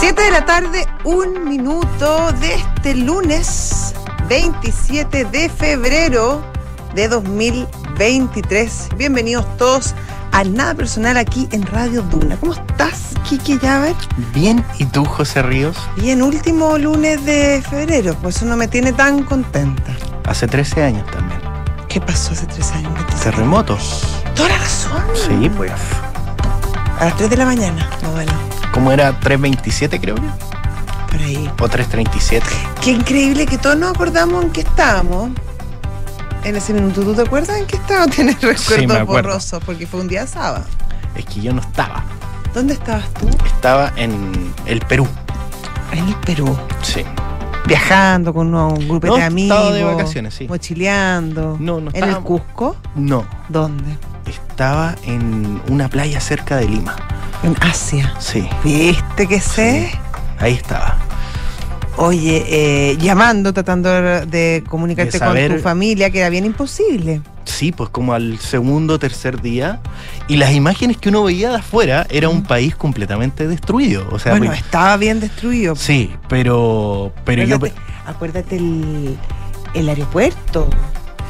7 de la tarde, un minuto de este lunes 27 de febrero de 2023. Bienvenidos todos a Nada Personal aquí en Radio Duna. ¿Cómo estás, Kiki Llaver? Bien, ¿y tú, José Ríos? Bien, último lunes de febrero, pues eso no me tiene tan contenta. Hace 13 años también. ¿Qué pasó hace tres años? Terremotos. Toda la razón. Sí, pues. A las 3 de la mañana, no bueno, ¿Cómo era? 327 creo que. por ahí. O 337. Qué increíble que todos nos acordamos en qué estábamos. En ese minuto, ¿tú te acuerdas en qué estábamos? Tienes recuerdos acuerdo. borrosos porque fue un día sábado. Es que yo no estaba. ¿Dónde estabas tú? Estaba en el Perú. En el Perú. Sí. Viajando con un grupo No, de amigos. estaba de vacaciones, sí. Mochileando. No, no ¿En el estaba- Cusco? No. ¿Dónde? Estaba en una playa cerca de Lima. En Asia. Sí. ¿Viste que sé? Ahí estaba. Oye, eh, llamando, tratando de comunicarte De con tu familia, que era bien imposible. Sí, pues como al segundo o tercer día. Y las imágenes que uno veía de afuera era un país completamente destruido. O sea, bueno, pues- estaba bien destruido. sí, pero, pero yo. acuérdate, acuérdate el, el aeropuerto.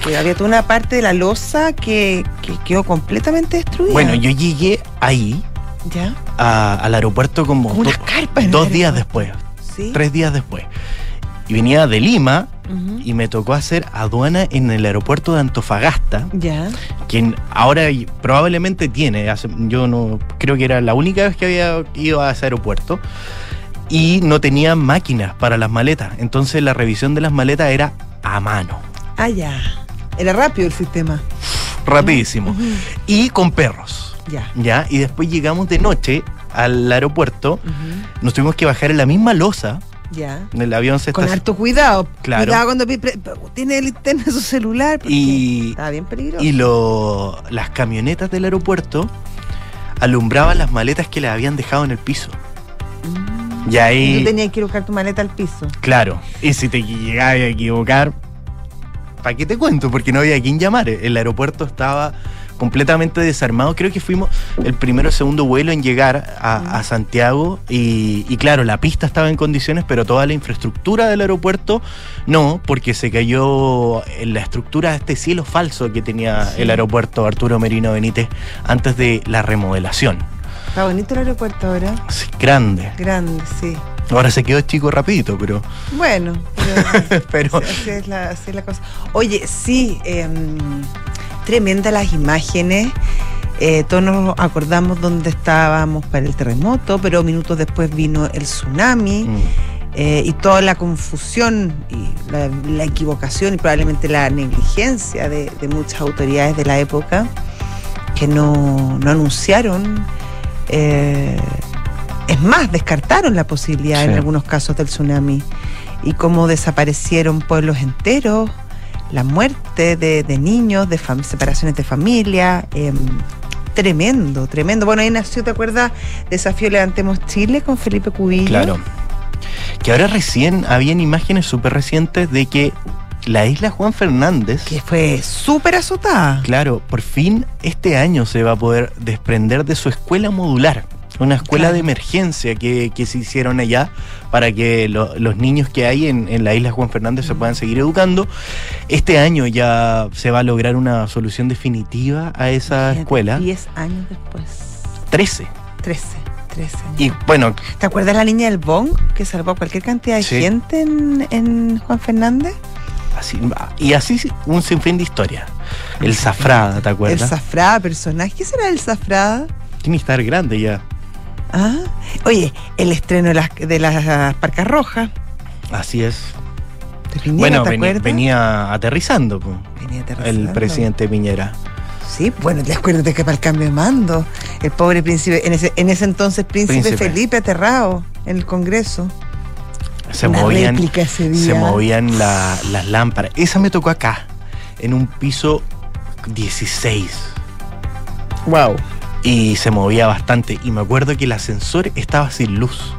Que había toda una parte de la losa que, que quedó completamente destruida. Bueno, yo llegué ahí ¿Ya? a- al aeropuerto como, Como unas do- dos días después, Sí. tres días después. Y venía de Lima y me tocó hacer aduana en el aeropuerto de Antofagasta, Ya. quien ahora probablemente tiene, yo no creo que era la única vez que había ido a ese aeropuerto, y no tenía máquinas para las maletas. Entonces la revisión de las maletas era a mano, Ah, ya. Era rápido el sistema. rapidísimo, y con perros. Ya. ¿ya? Y después llegamos de noche al aeropuerto, nos tuvimos que bajar en la misma losa, Ya. el avión se Con estac- harto cuidado. Claro. Cuidado cuando tiene linterna su celular. Porque Y- estaba bien peligroso. y lo, las camionetas del aeropuerto alumbraban las maletas que les habían dejado en el piso. Mm. Y Y ahí, tú tenías que ir a buscar tu maleta al piso. claro, y si te llegabas a equivocar, ¿para qué te cuento? Porque no había quien llamar. El aeropuerto estaba completamente desarmado. Creo que fuimos el primero o segundo vuelo en llegar a, a Santiago y, y claro, la pista estaba en condiciones, pero toda la infraestructura del aeropuerto no, porque se cayó en la estructura de este cielo falso que tenía Sí. el aeropuerto Arturo Merino Benítez antes de la remodelación. Está bonito el aeropuerto ahora. Sí, grande. Grande, sí. Ahora se quedó chico rapidito, pero... Bueno, pero pero así, es la, así es la cosa. Oye, sí, em, tremenda las imágenes. Eh, todos nos acordamos dónde estábamos para el terremoto, pero minutos después vino el tsunami mm, eh, y toda la confusión y la, la equivocación y probablemente la negligencia de, de muchas autoridades de la época que no, no anunciaron. eh, es más, descartaron la posibilidad en Sí. algunos casos del tsunami y cómo desaparecieron pueblos enteros, la muerte de, de niños, de separaciones de familia. em, tremendo, tremendo. Bueno, ahí nació, ¿te acuerdas? Desafío Levantemos Chile con Felipe Cubillo. Claro. Que ahora recién habían imágenes súper recientes de que la isla Juan Fernández, Que fue súper azotada. claro, por fin este año se va a poder desprender de su escuela modular. Una escuela Claro. de emergencia que, que se hicieron allá para que lo- los niños que hay en, en la isla Juan Fernández se puedan seguir educando. Este año ya se va a lograr una solución definitiva a esa escuela. 10 años después. 13. 13, 13 años. Y bueno, ¿Te acuerdas la niña del Bong que salvó a cualquier cantidad de Sí. gente en, en Juan Fernández? así, y así un sinfín de historia. El Zafrada, ¿te El acuerdas? Zafrada, personaje. ¿Qué será el Zafrada? Tiene que estar grande ya. Ah, oye, el estreno de las, de las Parcas Rojas. Así es. Piñera, bueno, ¿te acuerdas? venía aterrizando po, Venía el aterrizando. presidente Piñera. Sí, bueno, te acuerdas que para el cambio de mando, el pobre príncipe, en ese, en ese entonces príncipe, Príncipe. Felipe aterrado en el Congreso. Se Una movían, réplica ese día. se movían la- las lámparas. Esa me tocó acá, en un piso 16. Wow. Y se movía bastante. Y me acuerdo que el ascensor estaba sin luz.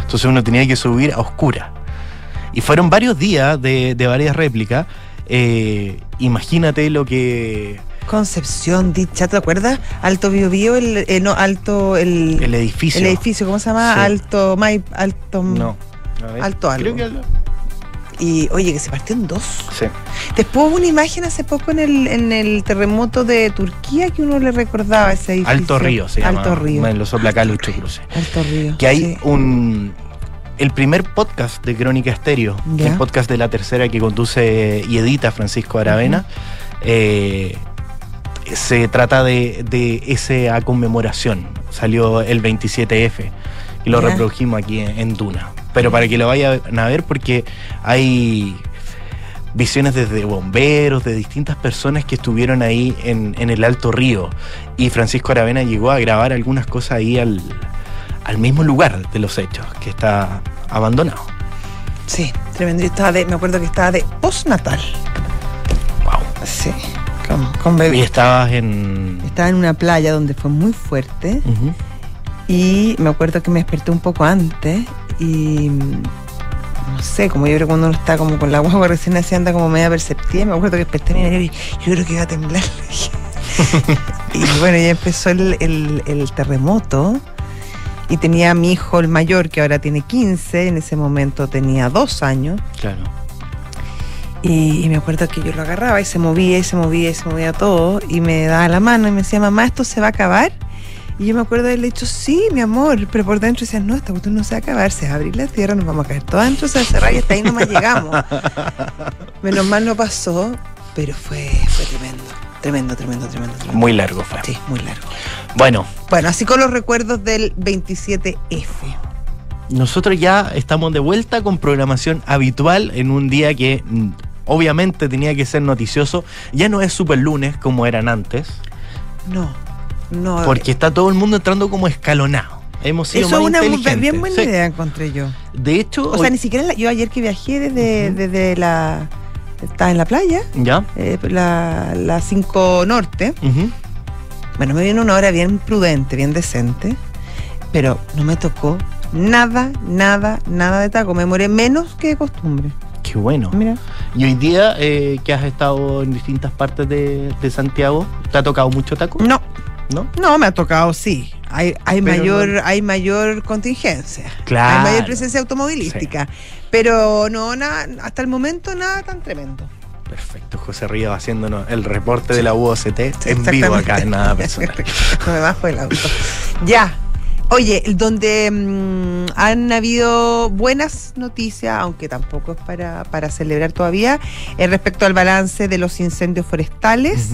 Entonces uno tenía que subir a oscura. Y fueron varios días de, de varias réplicas. Eh, imagínate lo que Concepción, dicha, ¿te acuerdas? Alto Bio Bio, el, eh, no, alto, el, El edificio. el edificio, ¿cómo se llama? Sí. Alto, Mai, alto, No. A ver. Alto algo. Creo que. Y oye, que se partió en dos. Sí. Después hubo una imagen hace poco en el, en el terremoto de Turquía que uno le recordaba ese edificio. Alto Río se llama. Alto Río. En los acá Lucho Cruces. Alto Río. Que hay sí. un. El primer podcast de Crónica Estéreo, que Ya. el podcast de la tercera que conduce y edita Francisco Aravena, eh, se trata de, de esa conmemoración. Salió el 27F y lo Ya. reprodujimos aquí en, en Duna. Pero para que lo vayan a ver, porque hay visiones desde bomberos, de distintas personas que estuvieron ahí en, en el Alto Río. Y Francisco Aravena llegó a grabar algunas cosas ahí al, al mismo lugar de los hechos, que está abandonado. Sí, tremendo. Yo estaba de, me acuerdo que estaba de postnatal. Wow. Sí, con, con Y estabas en. Estaba en una playa donde fue muy fuerte y me acuerdo que me desperté un poco antes y no sé, como yo creo que cuando uno está como con la guagua recién así anda como media perceptiva, me acuerdo que desperté y yo creo que iba a temblar. y bueno, ya empezó el, el- el terremoto y tenía a mi hijo el mayor que ahora tiene 15, en ese momento tenía dos años. Claro. Y, y me acuerdo que yo lo agarraba y se movía y se movía y se movía todo y me daba la mano y me decía, mamá, ¿esto se va a acabar? Y yo me acuerdo de haberle dicho, sí, mi amor, pero por dentro decía, no, esta cuestión no se va a acabar, se va a abrir la tierra, nos vamos a caer todo adentro, se va a cerrar y hasta ahí nomás llegamos. Menos mal no pasó, pero fue, fue tremendo, tremendo, tremendo, tremendo, tremendo. Muy largo fue. Sí, muy largo. Bueno, Bueno, así con los recuerdos del 27F. nosotros ya estamos de vuelta con programación habitual en un día que mm, obviamente tenía que ser noticioso. Ya no es super lunes como eran antes, No, no. porque está todo el mundo entrando como escalonado. Hemos sido eso es una bien buena Sí. idea, encontré yo. De hecho, O sea, ni siquiera la- yo ayer que viajé desde, desde la. Estaba en la playa, ya. eh, la, la 5 Norte. Bueno, me vino una hora bien prudente, bien decente, pero no me tocó nada, nada, nada de taco. Me demoré menos que de costumbre. Qué bueno. Mira. Y hoy día eh, que has estado en distintas partes de, de Santiago, ¿te ha tocado mucho taco? No, ¿No? no me ha tocado, sí. Hay, hay Pero mayor, no- hay mayor contingencia. Claro. Hay mayor presencia automovilística. Pero no, nada, hasta el momento nada tan tremendo. Perfecto, José Ríos haciéndose el reporte de la UOCT Sí, en vivo acá en Nada Personal. no me bajo del auto. Ya. Oye, donde mm, han habido buenas noticias, aunque tampoco es para, para celebrar todavía, eh, respecto al balance de los incendios forestales.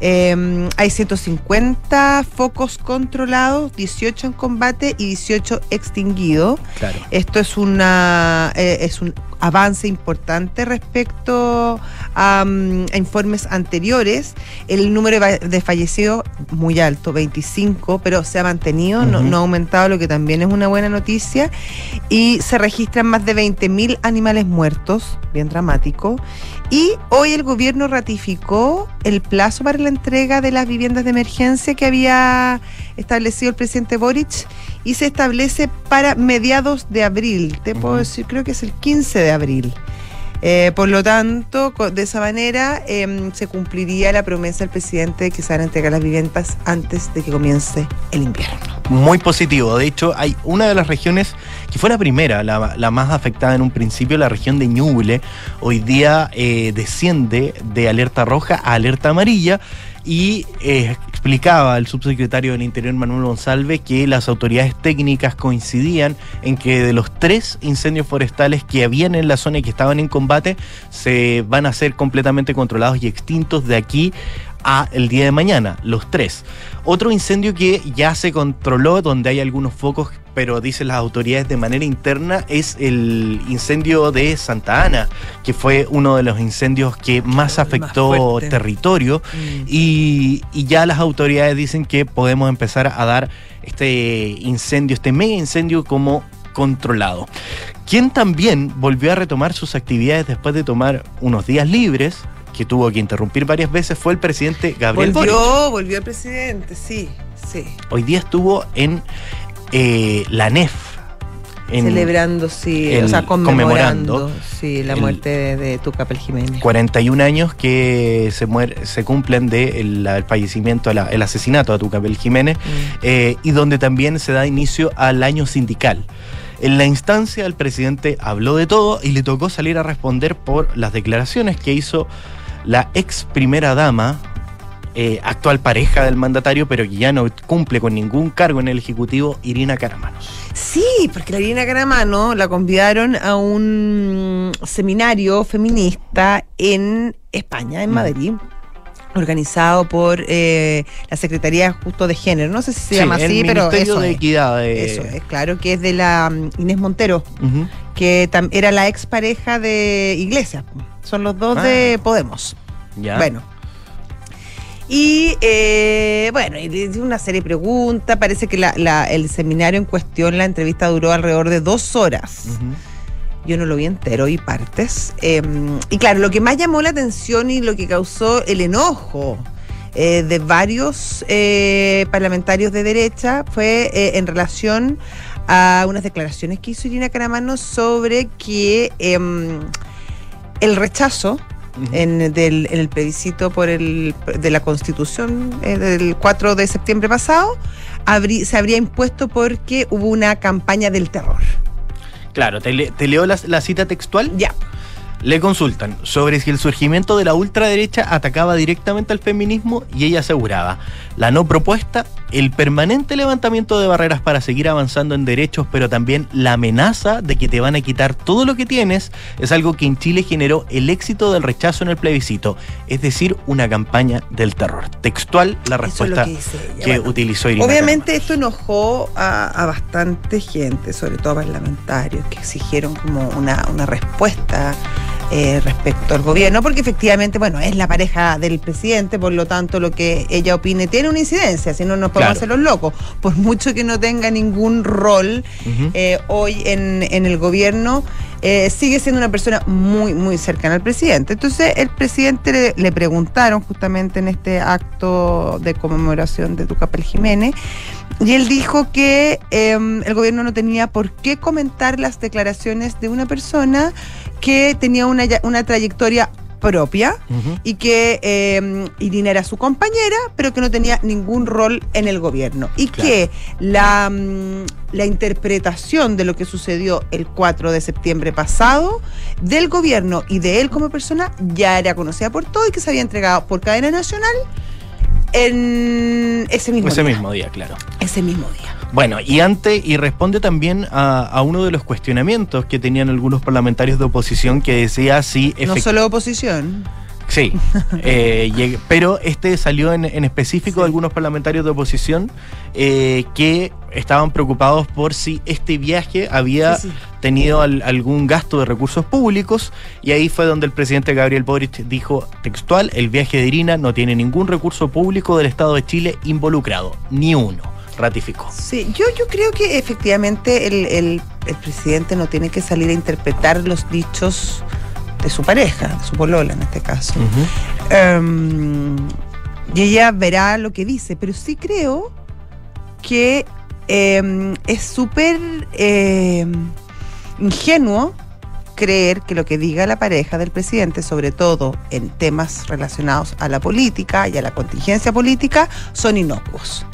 Eh, hay 150 focos controlados, 18 en combate y 18 extinguidos. Claro. Esto es una eh, es un avance importante respecto a, mm, a informes anteriores. El número de fallecidos muy alto, 25, pero se ha mantenido, no, ha aumentado, lo que también es una buena noticia. Y se registran más de 20.000 animales muertos, bien dramático. Y hoy el gobierno ratificó el plazo para la entrega de las viviendas de emergencia que había establecido el presidente Boric y se establece para mediados de abril. Te puedo decir, creo que es el 15 de abril. Eh, por lo tanto, de esa manera em, se cumpliría la promesa del presidente de que se van a entregar las viviendas antes de que comience el invierno. Muy positivo. De hecho, hay una de las regiones que fue la primera, la, la más afectada en un principio, la región de Ñuble. Hoy día eh, desciende de alerta roja a alerta amarilla y eh, explicaba el subsecretario del Interior Manuel González que las autoridades técnicas coincidían en que de los tres incendios forestales que habían en la zona y que estaban en combate se van a ser completamente controlados y extintos de aquí a el día de mañana, los tres. Otro incendio que ya se controló, donde hay algunos focos, pero dicen las autoridades de manera interna, es el incendio de Santa Ana, que fue uno de los incendios que más afectó territorio. Y, y ya las autoridades dicen que podemos empezar a dar este incendio, este mega incendio como controlado. Quien también volvió a retomar sus actividades después de tomar unos días libres, que tuvo que interrumpir varias veces, fue el presidente Gabriel Boric. Volvió, volvió el presidente, sí, sí. Hoy día estuvo en eh, la NEF, en Celebrando, sí, el- o sea, conmemorando, conmemorando sí, la el- muerte de, de Tucapel Jiménez. 41 años que se, muer- se cumplen del de el- el fallecimiento, la- el asesinato de Tucapel Jiménez, Mm. eh, y donde también se da inicio al año sindical. En la instancia, el presidente habló de todo y le tocó salir a responder por las declaraciones que hizo la ex primera dama, eh, actual pareja del mandatario, pero que ya no cumple con ningún cargo en el Ejecutivo, Irina Caramanos. Sí, porque la Irina Caramano la convidaron a un seminario feminista en España, en Mm. Madrid, organizado por eh, la Secretaría justo de Género. No sé si se Sí, llama el así, pero Ministerio eso de es. Equidad. eh, Eso es, claro, que es de la mm, Inés Montero, que era la expareja de Iglesias. Son los dos Ah. de Podemos. Ya. Bueno. Y eh, bueno, y una serie de preguntas. Parece que la- la- el seminario en cuestión, la entrevista duró alrededor de dos horas. Yo no lo vi entero, vi partes. Eh, y claro, lo que más llamó la atención y lo que causó el enojo eh, de varios eh, parlamentarios de derecha fue eh, en relación a unas declaraciones que hizo Irina Caramano sobre que em, el rechazo en, del- en el plebiscito por el, de la Constitución eh, del 4 de septiembre pasado habrí- se habría impuesto porque hubo una campaña del terror. Claro, te, le- te leo la, la cita textual. Ya. Le consultan sobre si el surgimiento de la ultraderecha atacaba directamente al feminismo y ella aseguraba la no propuesta, el permanente levantamiento de barreras para seguir avanzando en derechos, pero también la amenaza de que te van a quitar todo lo que tienes, es algo que en Chile generó el éxito del rechazo en el plebiscito, es decir, una campaña del terror. Textual la es respuesta que dice ella. que Bueno, utilizó Irina. Obviamente esto enojó a, a bastante gente, sobre todo parlamentarios, que exigieron como una, una respuesta eh, respecto al gobierno, porque efectivamente, bueno, es la pareja del presidente, por lo tanto lo que ella opine tiene una incidencia, si no nos podemos Claro. hacer los locos, por mucho que no tenga ningún rol eh, hoy en, en el gobierno, eh, sigue siendo una persona muy, muy cercana al presidente. Entonces, el presidente le, le preguntaron justamente en este acto de conmemoración de Tucapel Jiménez, y él dijo que eh, el gobierno no tenía por qué comentar las declaraciones de una persona que tenía una, una trayectoria propia y que eh, Irina era su compañera, pero que no tenía ningún rol en el gobierno. Y Claro. que la, mm, la interpretación de lo que sucedió el 4 de septiembre pasado del gobierno y de él como persona ya era conocida por todo y que se había entregado por cadena nacional en ese mismo Ese día. mismo día, claro. Ese mismo día. Bueno, y antes, y responde también a, a uno de los cuestionamientos que tenían algunos parlamentarios de oposición que decía si No solo oposición. Sí, eh, pero este salió en, en específico Sí. de algunos parlamentarios de oposición eh, que estaban preocupados por si este viaje había Sí, sí. tenido al- algún gasto de recursos públicos y ahí fue donde el presidente Gabriel Boric dijo textual, el viaje de Irina no tiene ningún recurso público del Estado de Chile involucrado, ni uno, ratificó. Sí, yo, yo creo que efectivamente el, el- el presidente no tiene que salir a interpretar los dichos de su pareja, de su polola en este caso. Em, y ella verá lo que dice, pero sí creo que em, es súper em, ingenuo creer que lo que diga la pareja del presidente, sobre todo en temas relacionados a la política y a la contingencia política, son inocuos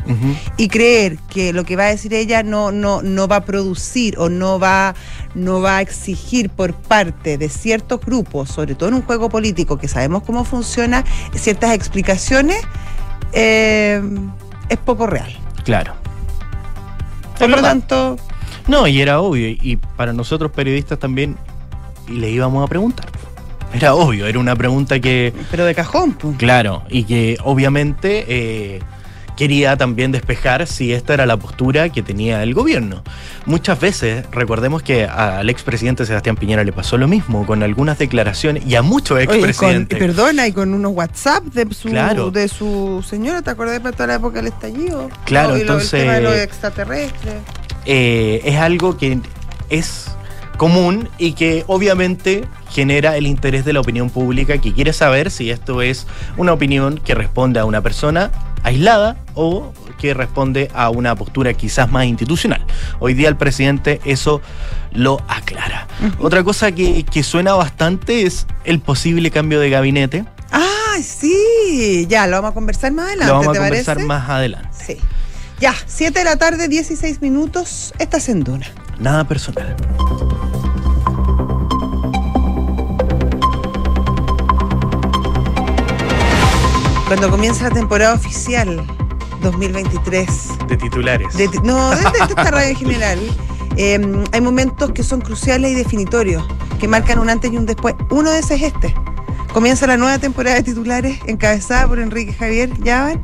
y creer que lo que va a decir ella no, no, no va a producir o no va, no va a exigir por parte de ciertos grupos, sobre todo en un juego político que sabemos cómo funciona, ciertas explicaciones, eh, es poco real. Claro. Por lo tanto, No, y era obvio, y para nosotros periodistas también, y le íbamos a preguntar. Era obvio, era una pregunta que, pero de cajón, pues. claro, y que obviamente eh, quería también despejar si esta era la postura que tenía el gobierno. Muchas veces, recordemos que al expresidente Sebastián Piñera le pasó lo mismo con algunas declaraciones, y a muchos Oye, con, expresidentes. perdona, y con unos WhatsApp de su, Claro. de su señora, ¿te acordás para toda la época del estallido? Claro, y lo- entonces- El tema de los extraterrestres. eh, es algo que es común y que obviamente genera el interés de la opinión pública que quiere saber si esto es una opinión que responde a una persona aislada o que responde a una postura quizás más institucional. Hoy día el presidente eso lo aclara. Otra cosa que, que suena bastante es el posible cambio de gabinete. Ah, sí, ya, lo vamos a conversar más adelante. Lo vamos a ¿te conversar parece? más adelante. Sí. Ya, 7 de la tarde, 16 minutos. Estás en Duna. Nada personal. Cuando comienza la temporada oficial 2023, De titulares. de- no, de, de esta radio en general, eh, hay momentos que son cruciales y definitorios, que marcan un antes y un después. Uno de esos es este. Comienza la nueva temporada de titulares encabezada por Enrique Javier Llavan.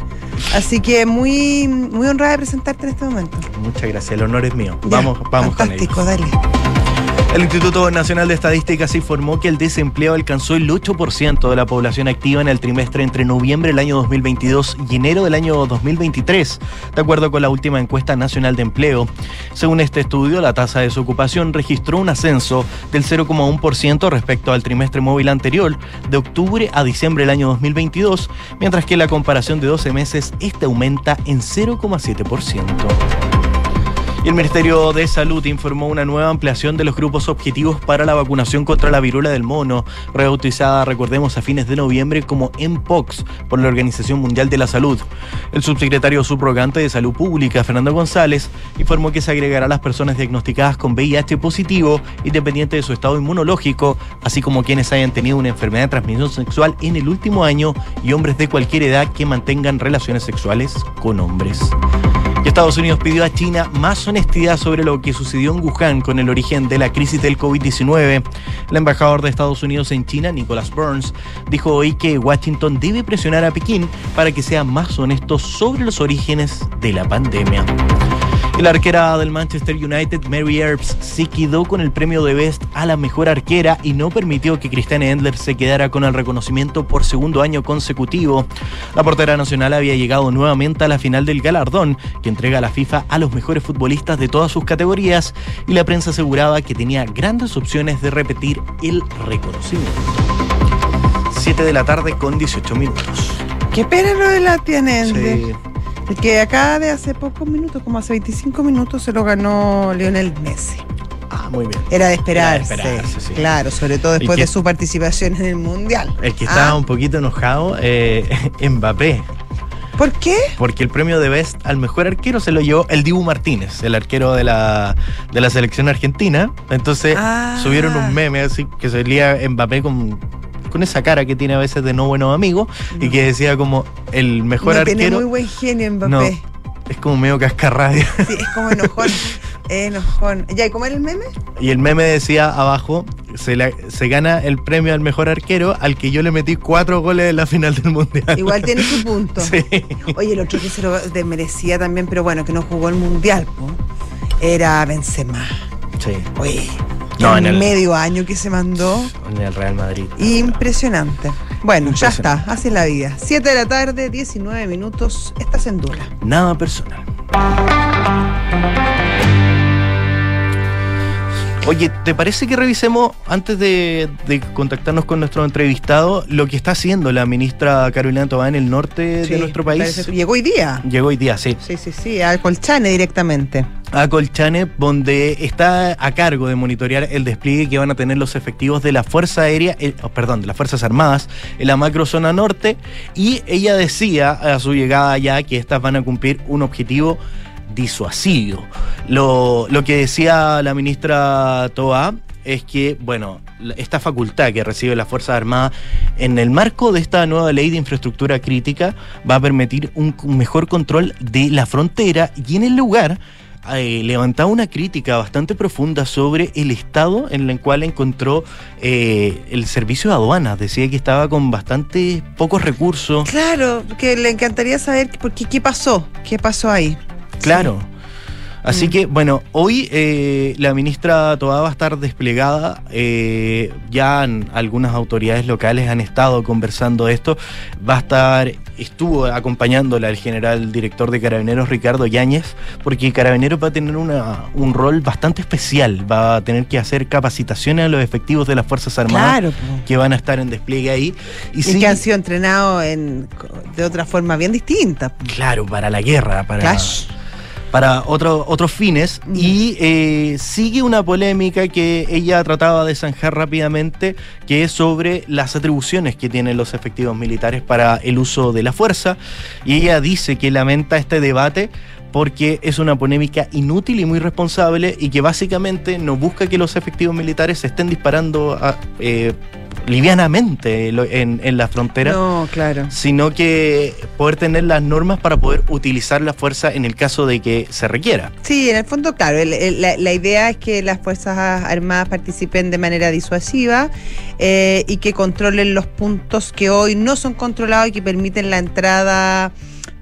Así que muy, muy honrada de presentarte en este momento. Muchas gracias, el honor es mío. Ya, Vamos, vamos con ello. Fantástico, dale. El Instituto Nacional de Estadísticas informó que el desempleo alcanzó el 8% de la población activa en el trimestre entre noviembre del año 2022 y enero del año 2023, de acuerdo con la última encuesta nacional de empleo. Según este estudio, la tasa de desocupación registró un ascenso del 0,1% respecto al trimestre móvil anterior, de octubre a diciembre del año 2022, mientras que la comparación de 12 meses, este aumenta en 0,7%. El Ministerio de Salud informó una nueva ampliación de los grupos objetivos para la vacunación contra la viruela del mono, rebautizada, recordemos, a fines de noviembre como MPOX por la Organización Mundial de la Salud. El subsecretario subrogante de Salud Pública, Fernando González, informó que se agregará a las personas diagnosticadas con VIH positivo, independiente de su estado inmunológico, así como quienes hayan tenido una enfermedad de transmisión sexual en el último año y hombres de cualquier edad que mantengan relaciones sexuales con hombres. Estados Unidos pidió a China más honestidad sobre lo que sucedió en Wuhan con el origen de la crisis del COVID-19. El embajador de Estados Unidos en China, Nicholas Burns, dijo hoy que Washington debe presionar a Pekín para que sea más honesto sobre los orígenes de la pandemia. Y la arquera del Manchester United, Mary Earps, se quedó con el premio de Best a la mejor arquera y no permitió que Christiane Endler se quedara con el reconocimiento por segundo año consecutivo. La portera nacional había llegado nuevamente a la final del galardón, que entrega la FIFA a los mejores futbolistas de todas sus categorías, y la prensa aseguraba que tenía grandes opciones de repetir el reconocimiento. 7 de la tarde con 18 minutos. Qué pena lo de la tiene. Sí. Que acá de hace pocos minutos, como hace 25 minutos, se lo ganó Lionel Messi. Ah, muy bien. Era de esperarse. Era de esperarse, sí. Claro, sobre todo después que- de su participación en el Mundial. El que Ah, estaba un poquito enojado, eh, Mbappé, ¿Por qué? porque el premio de Best al mejor arquero se lo llevó el Dibu Martínez, el arquero de la, de la selección argentina. Entonces Ah. subieron un meme así que salía Mbappé con, con esa cara que tiene a veces de no buenos amigos y que decía como el mejor no tiene arquero. muy buen genio Mbappé. No, es como medio cascarradia. Sí, es como enojón. enojón. ¿Ya? ¿Y cómo era el meme? Y el meme decía abajo, se, la- se gana el premio al mejor arquero al que yo le metí cuatro goles en la final del Mundial. Igual tiene su punto. Sí. Oye, el otro que se lo de- merecía también, pero bueno, que no jugó el Mundial, po, era Benzema. Sí. Oye, No, en el- medio año que se mandó. En el Real Madrid. Impresionante. Bueno, ya está, así es la vida. 7 de la tarde, 19 minutos, estás en Duna. Nada personal. Oye, ¿te parece que revisemos, antes de, de contactarnos con nuestro entrevistado, lo que está haciendo la ministra Carolina Tobá en el norte Sí, de nuestro país? parece- Llegó hoy día. Llegó hoy día, sí. Sí, sí, sí, al Colchane directamente. A Colchane, donde está a cargo de monitorear el despliegue que van a tener los efectivos de la Fuerza Aérea, eh, oh, perdón, de las Fuerzas Armadas en la macrozona norte. Y ella decía a su llegada allá que estas van a cumplir un objetivo disuasivo. Lo, lo que decía la ministra Toa es que, bueno, esta facultad que recibe la Fuerza Armada en el marco de esta nueva ley de infraestructura crítica va a permitir un mejor control de la frontera y en el lugar eh, levantaba una crítica bastante profunda sobre el estado en el cual encontró eh, el servicio de aduanas. Decía que estaba con bastante pocos recursos. Claro, que le encantaría saber por qué, qué pasó, qué pasó ahí. Claro. Así Mm. que, bueno, hoy eh, la ministra Toa va a estar desplegada. eh, ya han- algunas autoridades locales han estado conversando esto. Va a estar estuvo acompañándola el general director de Carabineros Ricardo Yáñez, porque Carabineros va a tener una, un rol bastante especial, va a tener que hacer capacitaciones a los efectivos de las Fuerzas Armadas Claro, que van a estar en despliegue ahí. Y, Y, sí, que han sido entrenados en, de otra forma bien distinta. claro, para la guerra, para, Clash. Para otro- otros fines Mm. y eh, sigue una polémica que ella trataba de zanjar rápidamente, que es sobre las atribuciones que tienen los efectivos militares para el uso de la fuerza y ella dice que lamenta este debate porque es una polémica inútil y muy responsable y que básicamente no busca que los efectivos militares se estén disparando a- eh, livianamente en, en la frontera No, claro. sino que poder tener las normas para poder utilizar la fuerza en el caso de que se requiera. Sí, en el fondo, claro, el- el- la, la idea es que las Fuerzas Armadas participen de manera disuasiva eh, y que controlen los puntos que hoy no son controlados y que permiten la entrada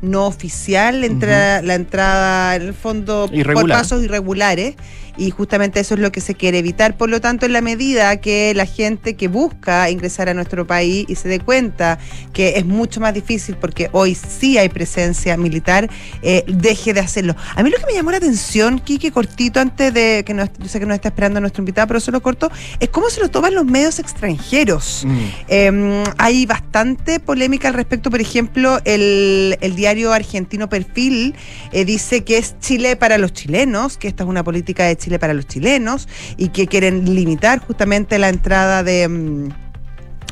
no oficial, la entrada, la entrada en el fondo por pasos irregulares y justamente eso es lo que se quiere evitar. Por lo tanto, en la medida que la gente que busca ingresar a nuestro país y se dé cuenta que es mucho más difícil porque hoy sí hay presencia militar, eh, deje de hacerlo. A mí lo que me llamó la atención, Quique, cortito, antes de que nos, yo sé que nos está esperando nuestro invitado, pero solo corto, es cómo se lo toman los medios extranjeros. Eh, hay bastante polémica al respecto. Por ejemplo, el, el diario argentino Perfil eh, dice que es Chile para los chilenos, que esta es una política de Chile para los chilenos y que quieren limitar justamente la entrada de. mm,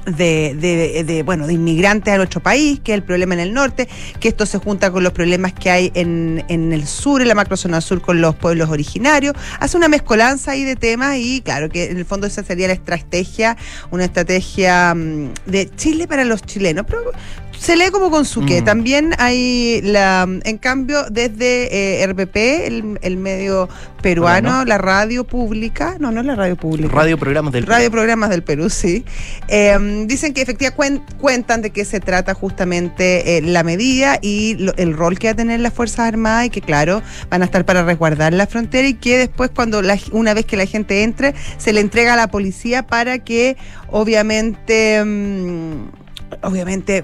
De, de- de, bueno, de inmigrantes a nuestro país, que es el problema en el norte, que esto se junta con los problemas que hay en, en el sur, en la macrozona sur, con los pueblos originarios. Hace una mezcolanza ahí de temas y claro que en el fondo esa sería la estrategia, una estrategia mm, de Chile para los chilenos. Se lee como con su qué. Mm. También hay la, en cambio, desde eh, RPP, el, el medio peruano, la radio pública, no, no es la radio pública. Radio programas del Radio Programas del Perú, sí. Eh, dicen que efectivamente cuen- cuentan de qué se trata justamente eh, la medida y lo- el rol que va a tener las Fuerzas Armadas y que, claro, van a estar para resguardar la frontera y que después, cuando la- una vez que la gente entre, se le entrega a la policía para que, obviamente. mm, Obviamente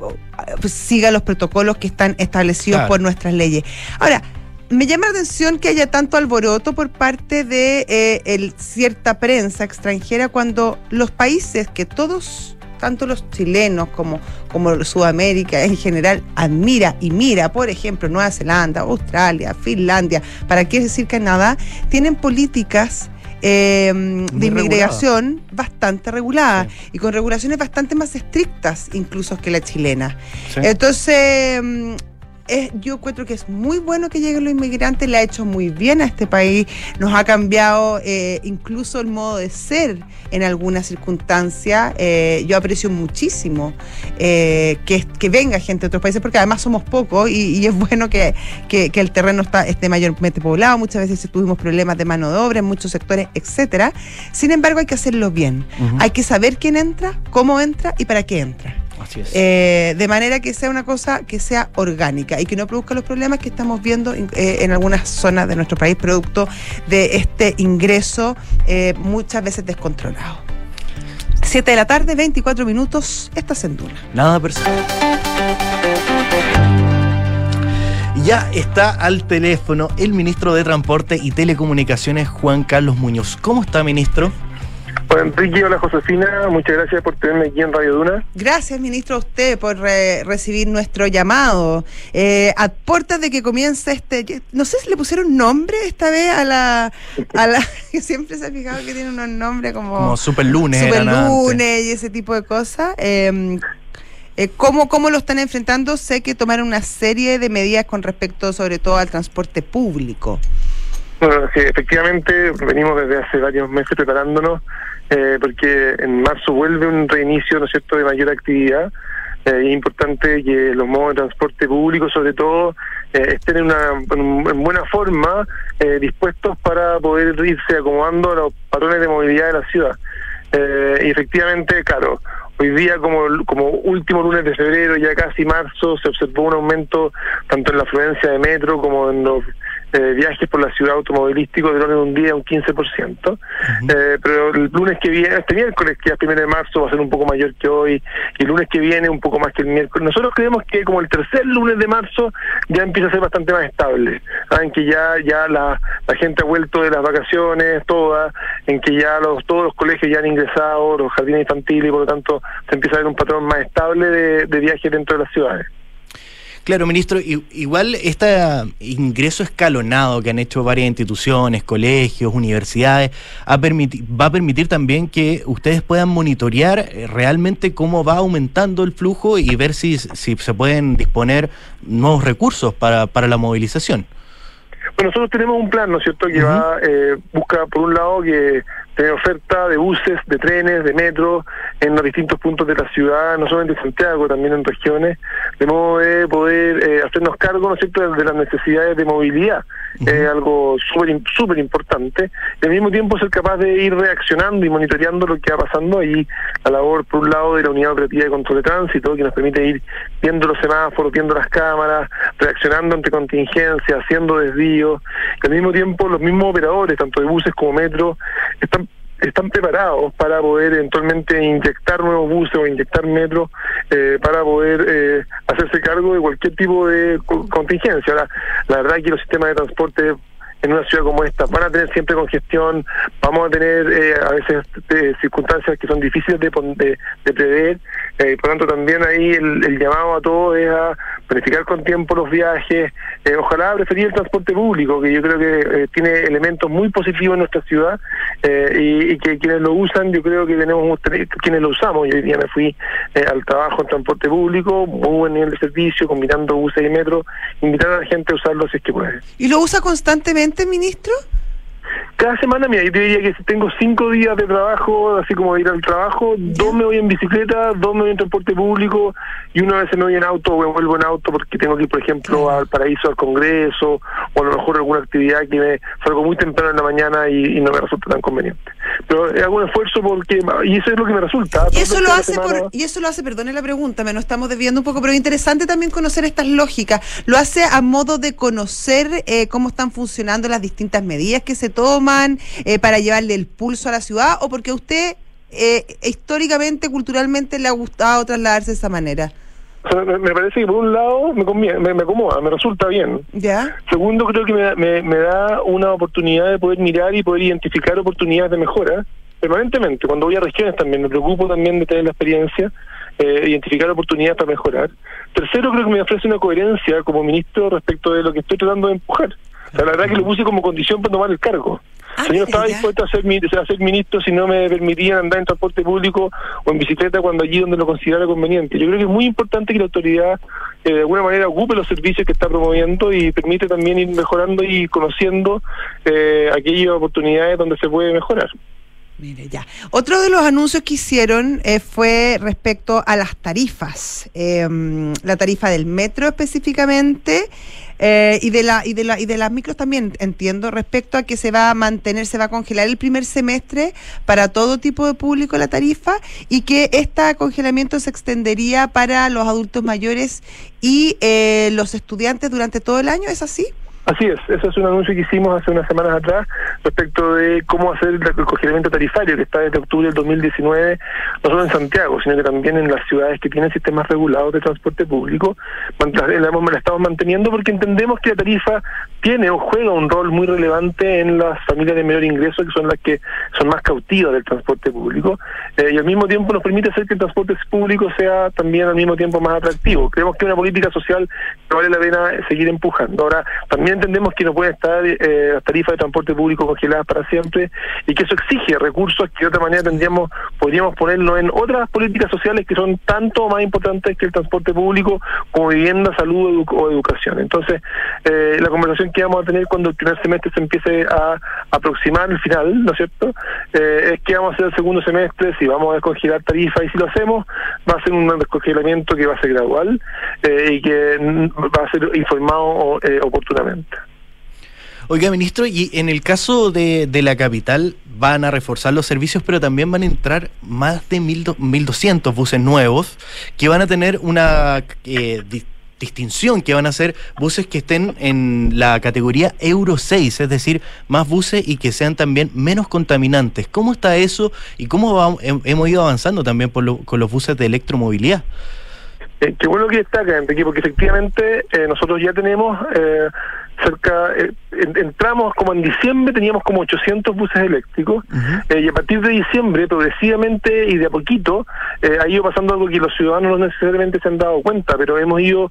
pues, siga los protocolos que están establecidos Claro. por nuestras leyes. Ahora, me llama la atención que haya tanto alboroto por parte de eh, el- cierta prensa extranjera cuando los países que todos, tanto los chilenos como, como Sudamérica en general, admira y mira, por ejemplo, Nueva Zelanda, Australia, Finlandia, para qué decir Canadá, tienen políticas eh, de inmigración bastante reguladas y con regulaciones bastante más estrictas incluso que la chilena. Sí. Entonces, mm, es- yo encuentro que es muy bueno que lleguen los inmigrantes, le ha hecho muy bien a este país, nos ha cambiado eh, incluso el modo de ser en algunas circunstancias. Eh, yo aprecio muchísimo eh, que, que venga gente de otros países, porque además somos pocos y, y es bueno que, que- que el terreno está, esté mayormente poblado. Muchas veces tuvimos problemas de mano de obra en muchos sectores, etcétera. Sin embargo, hay que hacerlo bien. Hay que saber quién entra, cómo entra y para qué entra. Así es. Eh, de manera que sea una cosa que sea orgánica y que no produzca los problemas que estamos viendo en, eh, en algunas zonas de nuestro país, producto de este ingreso eh, muchas veces descontrolado. 7 de la tarde, 24 minutos, estás en Duna. Nada personal. Ya está al teléfono el ministro de Transporte y Telecomunicaciones, Juan Carlos Muñoz. ¿Cómo está, ministro? Hola Enrique, hola Josefina, muchas gracias por tenerme aquí en Radio Duna. Gracias, ministro, a usted por re- recibir nuestro llamado. Eh, a puertas de que comience este. No sé si le pusieron nombre esta vez a la. A la que siempre se ha fijado que tiene unos nombres como. Como Super Lunes. Super y ese tipo de cosas. Eh, eh, ¿cómo, ¿Cómo lo están enfrentando? Sé que tomaron una serie de medidas con respecto sobre todo al transporte público. Bueno, sí, efectivamente venimos desde hace varios meses preparándonos eh, porque en marzo vuelve un reinicio, ¿no es cierto?, de mayor actividad. Eh, es importante que los modos de transporte público, sobre todo, eh, estén en, una, en un- en buena forma, eh, dispuestos para poder irse acomodando a los patrones de movilidad de la ciudad. Eh, y efectivamente, claro, hoy día como, como último lunes de febrero, ya casi marzo, se observó un aumento tanto en la afluencia de metro como en los eh, viajes por la ciudad automovilístico de un día un 15%. eh, pero el lunes que viene, este miércoles, que es primero de marzo, va a ser un poco mayor que hoy, y el lunes que viene un poco más que el miércoles. Nosotros creemos que como el tercer lunes de marzo ya empieza a ser bastante más estable, en que ya ya la, la gente ha vuelto de las vacaciones, todas, en que ya los todos los colegios ya han ingresado, los jardines infantiles, y por lo tanto se empieza a ver un patrón más estable de, de viajes dentro de las ciudades. Claro, ministro, igual este ingreso escalonado que han hecho varias instituciones, colegios, universidades, va a permitir también que ustedes puedan monitorear eh, realmente cómo va aumentando el flujo y ver si, si se pueden disponer nuevos recursos para, para la movilización. Bueno, nosotros tenemos un plan, ¿no es cierto?, que va, eh, busca por un lado que tener oferta de buses, de trenes, de metro en los distintos puntos de la ciudad, no solamente en Santiago, también en regiones, de modo de poder eh, hacernos cargo, ¿no es cierto?, de las necesidades de movilidad, uh algo súper importante, y al mismo tiempo ser capaz de ir reaccionando y monitoreando lo que va pasando ahí, la labor, por un lado, de la Unidad Operativa de Control de Tránsito, que nos permite ir viendo los semáforos, viendo las cámaras, reaccionando ante contingencias, haciendo desvíos, y al mismo tiempo los mismos operadores, tanto de buses como metro, están están preparados para poder eventualmente inyectar nuevos buses o inyectar metros eh, para poder eh, hacerse cargo de cualquier tipo de contingencia. Ahora, la verdad es que los sistemas de transporte en una ciudad como esta van a tener siempre congestión, vamos a tener eh, a veces eh, circunstancias que son difíciles de, de, de prever, eh, por lo tanto también ahí el, llamado a todos es a planificar con tiempo los viajes, eh, ojalá preferir el transporte público, que yo creo que eh, tiene elementos muy positivos en nuestra ciudad y, y, que quienes lo usan, yo creo que tenemos quienes lo usamos, yo hoy día me fui al trabajo en transporte público, muy buen nivel de servicio, combinando buses y metro, invitar a la gente a usarlo si es que puede. ¿Y lo usa constantemente, ministro? Cada semana, mira, yo te diría que si tengo cinco días de trabajo, así como de ir al trabajo, dos me voy en bicicleta, dos me voy en transporte público y una vez me voy en auto o me vuelvo en auto porque tengo que ir, por ejemplo, al paraíso, al congreso o a lo mejor alguna actividad que me salgo muy temprano en la mañana y, y no me resulta tan conveniente. Pero hago un esfuerzo porque, y eso es lo que me resulta. Y eso lo hace, por, y eso lo hace, perdone la pregunta, me nos estamos desviando un poco, pero es interesante también conocer estas lógicas. Lo hace a modo de conocer eh, cómo están funcionando las distintas medidas que se toman eh, para llevarle el pulso a la ciudad o porque a usted eh, históricamente, culturalmente le ha gustado trasladarse de esa manera? O sea, me parece que por un lado me, conviene, me, me, acomoda, me resulta bien. ¿Ya? Segundo, creo que me, me, me da una oportunidad de poder mirar y poder identificar oportunidades de mejora permanentemente. Cuando voy a regiones también me preocupo también de tener la experiencia, eh, identificar oportunidades para mejorar. Tercero, creo que me ofrece una coherencia como ministro respecto de lo que estoy tratando de empujar. O sea, la verdad que lo puse como condición para tomar el cargo. Ah, yo no estaba dispuesto a ser, a ser ministro si no me permitían andar en transporte público o en bicicleta cuando allí donde lo considerara conveniente. Yo creo que es muy importante que la autoridad eh, de alguna manera ocupe los servicios que está promoviendo y permite también ir mejorando y conociendo eh, aquellas oportunidades donde se puede mejorar. Mire, ya. Otro de los anuncios que hicieron eh, fue respecto a las tarifas. Eh, la tarifa del metro específicamente. Eh, y de la y de la y de las micros también entiendo respecto a que se va a mantener se va a congelar el primer semestre para todo tipo de público la tarifa y que este congelamiento se extendería para los adultos mayores y eh, los estudiantes durante todo el año es así Así es, eso es un anuncio que hicimos hace unas semanas atrás respecto de cómo hacer el congelamiento tarifario que está desde octubre del 2019, no solo en Santiago, sino que también en las ciudades que tienen sistemas regulados de transporte público. La estamos manteniendo porque entendemos que la tarifa tiene o juega un rol muy relevante en las familias de menor ingreso, que son las que son más cautivas del transporte público, eh, y al mismo tiempo nos permite hacer que el transporte público sea también al mismo tiempo más atractivo. Creemos que una política social que vale la pena seguir empujando. Ahora, también entendemos que no pueden estar eh, las tarifas de transporte público congeladas para siempre y que eso exige recursos que de otra manera tendríamos podríamos ponerlo en otras políticas sociales que son tanto más importantes que el transporte público como vivienda, salud o educación. Entonces, eh, la conversación que vamos a tener cuando el primer semestre se empiece a aproximar el final, ¿no es cierto? Eh, es que vamos a hacer el segundo semestre, si vamos a descongelar tarifas y si lo hacemos, va a ser un descongelamiento que va a ser gradual y que va a ser informado oportunamente. Oiga, ministro, y en el caso de, de, la capital van a reforzar los servicios, pero también van a entrar más de 1.200 buses nuevos que van a tener una... Eh, distinción, que van a ser buses que estén en la categoría Euro 6, es decir, más buses y que sean también menos contaminantes. ¿Cómo está eso y cómo hemos ido avanzando también con los buses de electromovilidad? Eh, qué bueno que destaca, Enrique, porque efectivamente eh, nosotros ya tenemos eh, cerca, eh, entramos como en diciembre, teníamos como 800 buses eléctricos, y a partir de diciembre, progresivamente y de a poquito, ha ido pasando algo que los ciudadanos no necesariamente se han dado cuenta, pero hemos ido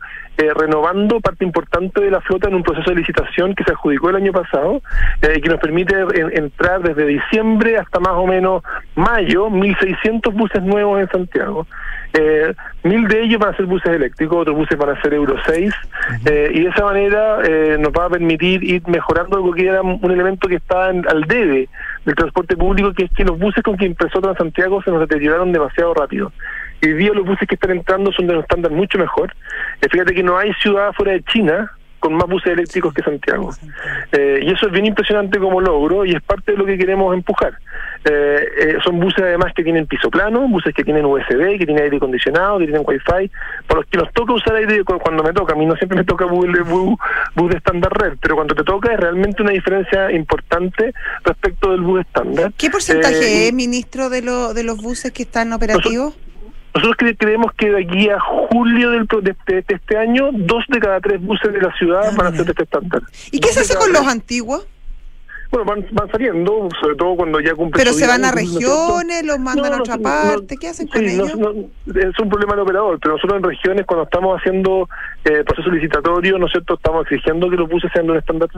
renovando parte importante de la flota en un proceso de licitación que se adjudicó el año pasado, que nos permite entrar desde diciembre hasta más o menos mayo, 1.600 buses nuevos en Santiago. Eh, mil de ellos van a ser buses eléctricos, otros buses van a ser Euro 6, eh, y de esa manera eh, nos va a permitir ir mejorando algo que era un elemento que está al debe del transporte público, que es que los buses con que empezó Transantiago se nos deterioraron demasiado rápido. Y hoy día los buses que están entrando son de un estándar mucho mejor. Eh, fíjate que no hay ciudad fuera de China con más buses eléctricos que Santiago. Eh, y eso es bien impresionante como logro y es parte de lo que queremos empujar. Eh, eh, son buses además que tienen piso plano, buses que tienen USB, que tienen aire acondicionado, que tienen wifi, por los que nos toca usar aire cuando me toca. A mí no siempre me toca bus, bus, de estándar red, pero cuando te toca es realmente una diferencia importante respecto del bus estándar. ¿Qué porcentaje es, ministro, de, lo, de los buses que están operativos? Nosotros creemos que de aquí a julio del, de, este, este año, dos de cada tres buses de la ciudad ah, van a ser este estándar. ¿Y qué se hace con los antiguos? Bueno, van, van saliendo, sobre todo cuando ya cumplen. ¿Pero se van a regiones, los mandan a otra parte? ¿Qué hacen con ellos? es un problema del operador, pero nosotros en regiones, cuando estamos haciendo eh, proceso licitatorio, ¿no es cierto?, estamos exigiendo que los buses sean de un estándar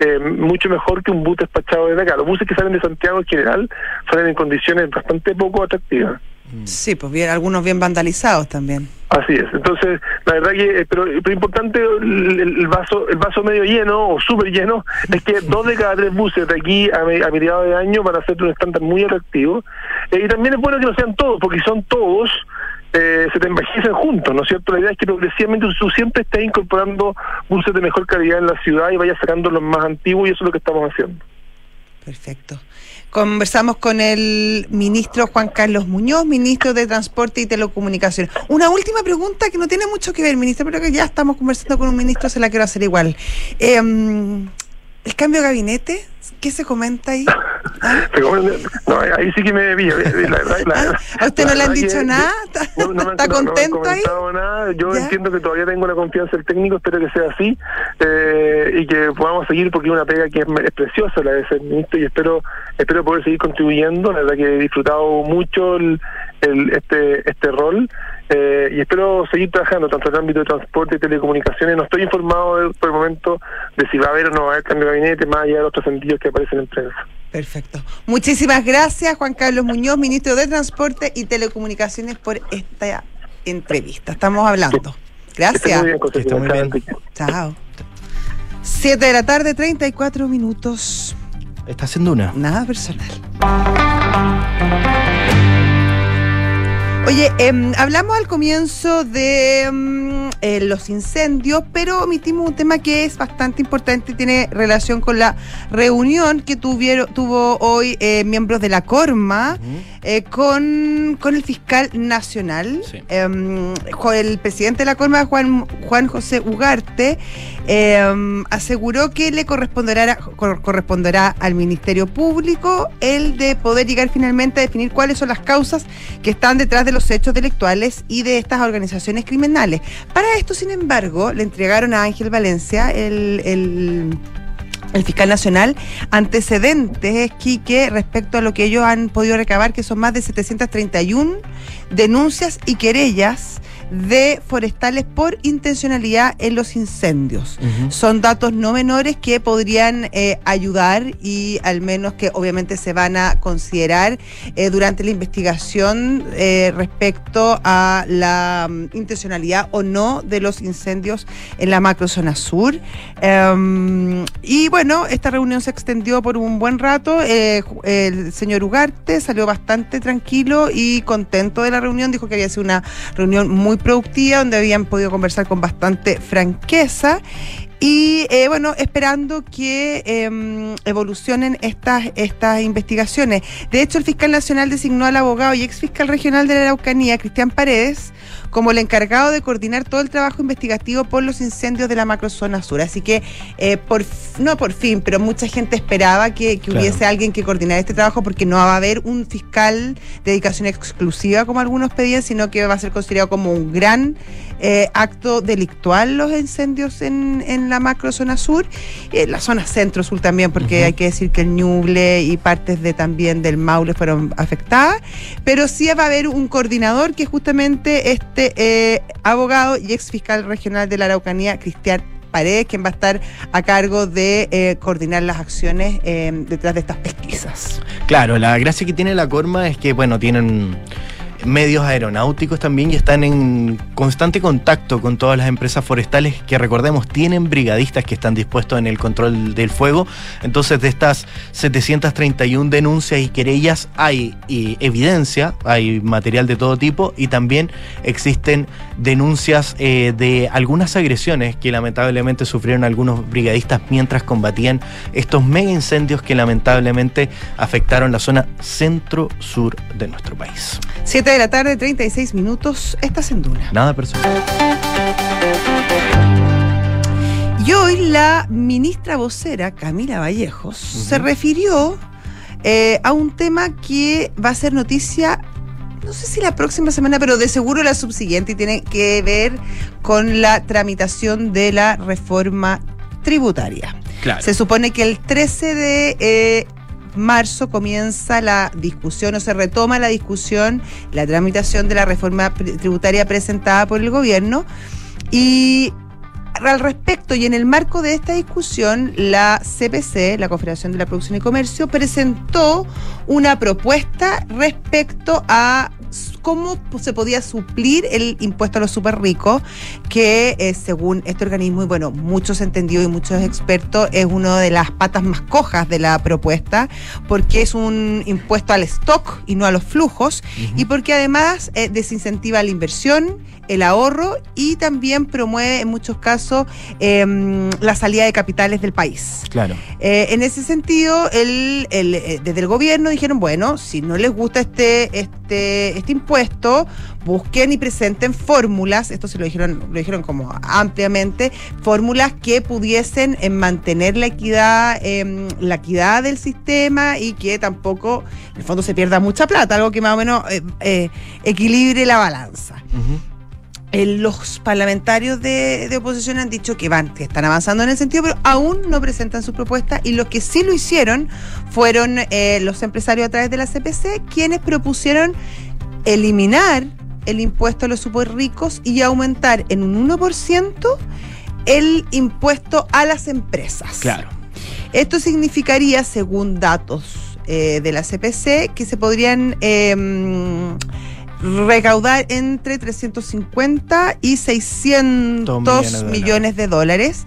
eh, mucho mejor que un bus despachado desde acá. Los buses que salen de Santiago en general salen en condiciones bastante poco atractivas. Sí, pues bien, algunos bien vandalizados también. Así es. Entonces, la verdad que, eh, pero, pero importante el, vaso, el vaso medio lleno o súper lleno es que dos de cada tres buses de aquí a, a mediados de año van a ser un estándar muy atractivo. Eh, y también es bueno que no sean todos, porque son todos, eh, se te envejecen juntos, ¿no es cierto? La idea es que progresivamente tú siempre estés incorporando buses de mejor calidad en la ciudad y vayas sacando los más antiguos y eso es lo que estamos haciendo. Perfecto. Conversamos con el ministro Juan Carlos Muñoz, ministro de Transporte y Telecomunicaciones. Una última pregunta que no tiene mucho que ver, ministro, pero que ya estamos conversando con un ministro, se la quiero hacer igual. Eh, ¿El cambio de gabinete? ¿Qué se comenta ahí? ¿Ah? No, ahí sí que me vi. ¿A usted no le han dicho nada? ¿Está, contento ahí? Nada. Yo entiendo que todavía tengo la confianza del técnico, espero que sea así eh, y que podamos seguir porque es una pega que es, preciosa la de ser ministro y espero espero poder seguir contribuyendo. La verdad que he disfrutado mucho el, este este rol. Eh, y espero seguir trabajando tanto en el ámbito de transporte y telecomunicaciones. No estoy informado por el momento de si va a haber o no va a haber cambio de gabinete, más allá de los sentidos que aparecen en prensa. Perfecto. Muchísimas gracias, Juan Carlos Muñoz, ministro de Transporte y Telecomunicaciones, por esta entrevista. Estamos hablando. Gracias. Muy bien, Chao. Siete de la tarde, 34 minutos. Está haciendo una. Nada personal. Oye, em, hablamos al comienzo de em, eh, los incendios, pero omitimos un tema que es bastante importante y tiene relación con la reunión que tuvieron, tuvo hoy eh, miembros de la Corma eh, con, con, el fiscal nacional. Em, el presidente de la Corma, Juan, Juan José Ugarte, aseguró que le corresponderá, corresponderá al Ministerio Público el de poder llegar finalmente a definir cuáles son las causas que están detrás de los hechos intelectuales y de estas organizaciones criminales. Para esto, sin embargo, le entregaron a Ángel Valencia el, el fiscal nacional antecedentes, Quique, respecto a lo que ellos han podido recabar, que son más de 731 denuncias y querellas de forestales por intencionalidad en los incendios. Son datos no menores que podrían eh, ayudar y al menos que obviamente se van a considerar eh, durante la investigación eh, respecto a la mm, intencionalidad o no de los incendios en la macrozona sur. Em, y bueno, esta reunión se extendió por un buen rato. el señor Ugarte salió bastante tranquilo y contento de la reunión. Dijo que había sido una reunión muy productiva, donde habían podido conversar con bastante franqueza. Y eh, bueno, esperando que eh, evolucionen estas, estas investigaciones. De hecho, el fiscal nacional designó al abogado y ex fiscal regional de la Araucanía, Cristian Paredes, como el encargado de coordinar todo el trabajo investigativo por los incendios de la macrozona sur. Así que, eh, por, no por fin, pero mucha gente esperaba que, que Claro. hubiese alguien que coordinara este trabajo porque no va a haber un fiscal de dedicación exclusiva como algunos pedían, sino que va a ser considerado como un gran eh, acto delictual los incendios en, en la macrozona sur, en la zona centro-sur también, porque hay que decir que el Ñuble y partes de también del Maule fueron afectadas, pero sí va a haber un coordinador que justamente este eh, abogado y ex fiscal regional de la Araucanía, Cristian Paredes, quien va a estar a cargo de eh, coordinar las acciones eh, detrás de estas pesquisas. Claro, la gracia que tiene la Corma es que, bueno, tienen medios aeronáuticos también y están en constante contacto con todas las empresas forestales que recordemos tienen brigadistas que están dispuestos en el control del fuego. Entonces de estas 731 denuncias y querellas hay evidencia, hay material de todo tipo y también existen denuncias eh, de algunas agresiones que lamentablemente sufrieron algunos brigadistas mientras combatían estos mega incendios que lamentablemente afectaron la zona centro-sur de nuestro país. 7 de la tarde, 36 minutos, estás en Duna. Nada personal. Y hoy la ministra vocera, Camila Vallejos, se refirió eh, a un tema que va a ser noticia, no sé si la próxima semana, pero de seguro la subsiguiente, y tiene que ver con la tramitación de la reforma tributaria. Claro. Se supone que el 13 de eh, marzo comienza la discusión o se retoma la discusión, la tramitación de la reforma tributaria presentada por el gobierno. Y al respecto, y en el marco de esta discusión, la CPC, la Confederación de la Producción y Comercio, presentó una propuesta respecto a cómo se podía suplir el impuesto a los super ricos, que eh, según este organismo, y bueno, muchos entendidos y muchos expertos, es una de las patas más cojas de la propuesta, porque es un impuesto al stock y no a los flujos, y porque además eh, desincentiva la inversión, el ahorro y también promueve en muchos casos em, la salida de capitales del país. Claro. Eh, en ese sentido, el, el, eh, desde el gobierno dijeron, bueno, si no les gusta este, este, este impuesto, busquen y presenten fórmulas, esto se lo dijeron, lo dijeron como ampliamente, fórmulas que pudiesen eh, mantener la equidad, em, la equidad del sistema y que tampoco, en el fondo, se pierda mucha plata, algo que más o menos equilibre la balanza. Eh, los parlamentarios de, de oposición han dicho que van, que están avanzando en el sentido, pero aún no presentan su propuesta y los que sí lo hicieron fueron eh, los empresarios a través de la CPC, quienes propusieron eliminar el impuesto a los super ricos y aumentar en un 1% el impuesto a las empresas. Claro. Esto significaría, según datos eh, de la CPC, que se podrían eh, recaudar entre 350 y 600 millones de millones de dólares,